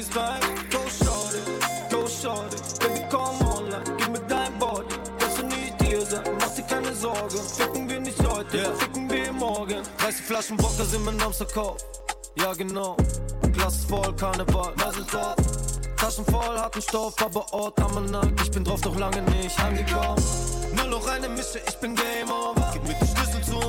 is back. Go shorty, go shorty. Baby, komm online, gib mir dein Body. Dass du nicht hier sein, mach dir keine Sorge. Ficken wir nicht heute, yeah. ficken wir morgen. Weiße Flaschen Wodka sind mein Amsterkauf. Ja, genau. Glas voll, Karneval, Masel. Taschen voll, harten Stoff, aber Ort am Nack. Ich bin drauf, doch lange nicht angekommen. Nur noch eine Mische, ich bin Game Over. Gib mir die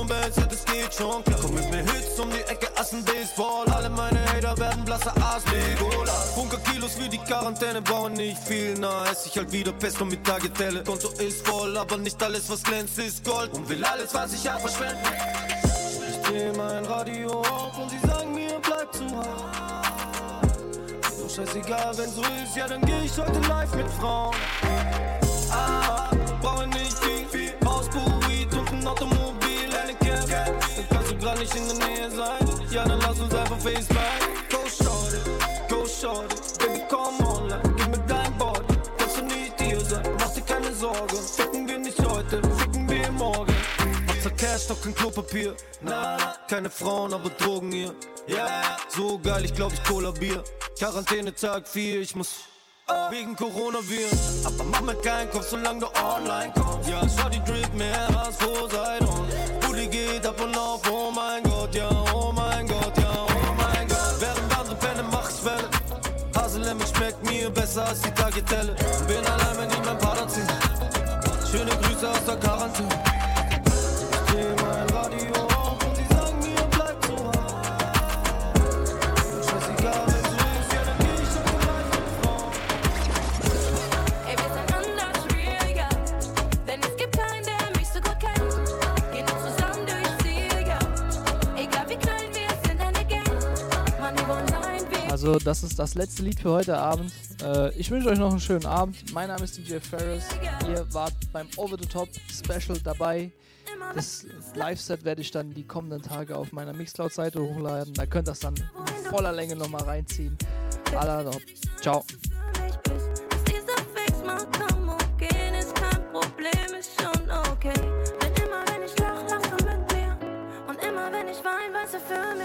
schon behältst, das geht schon klar. Komm mit mir Hits um die Ecke, Assen Baseball. Alle meine Hater werden blasser Ars, Legola. Bunker Kilos wie die Quarantäne, brauchen nicht viel. Na, es ich halt wieder Pesto mit Tagetelle. Konto ist voll, aber nicht alles, was glänzt, ist Gold. Und will alles, was ich hab, verschwenden. Ich dreh mein Radio auf und sie sagen mir, bleib zu Hause. Scheißegal, wenn so ist, ja, dann geh ich heute live mit Frauen. Ah, gar nicht in der Nähe sein. Ja, dann lass uns einfach FaceTime. Go shorty, go shorty, baby komm online, gib mir dein Body. Kannst du nicht hier sein, mach dir keine Sorgen. Ficken wir nicht heute, ficken wir morgen. Wasser Cash, doch kein Klopapier. Na, keine Frauen, aber Drogen hier. Ja, yeah, so geil, ich glaub, ich kollabier. Quarantäne Tag 4, ich muss wegen Coronaviren. Aber mach mir keinen Kopf, solange du online kommst. Ja, schau die mehr als Poseidon. Booty geht ab und auf, oh mein Gott, ja, oh mein Gott, ja, oh mein Gott. Während andere pennen, mach ich Welle. Haselemmel schmeckt mir besser als die Tagliatelle. Bin allein, Also, das ist das letzte Lied für heute Abend. Äh, ich wünsche euch noch einen schönen Abend. Mein Name ist DJ Ferris. Ihr wart beim Over the Top Special dabei. Das Live-Set werde ich dann die kommenden Tage auf meiner Mixcloud-Seite hochladen. Da könnt ihr das dann in voller Länge nochmal reinziehen. Alla, ciao. Für mich.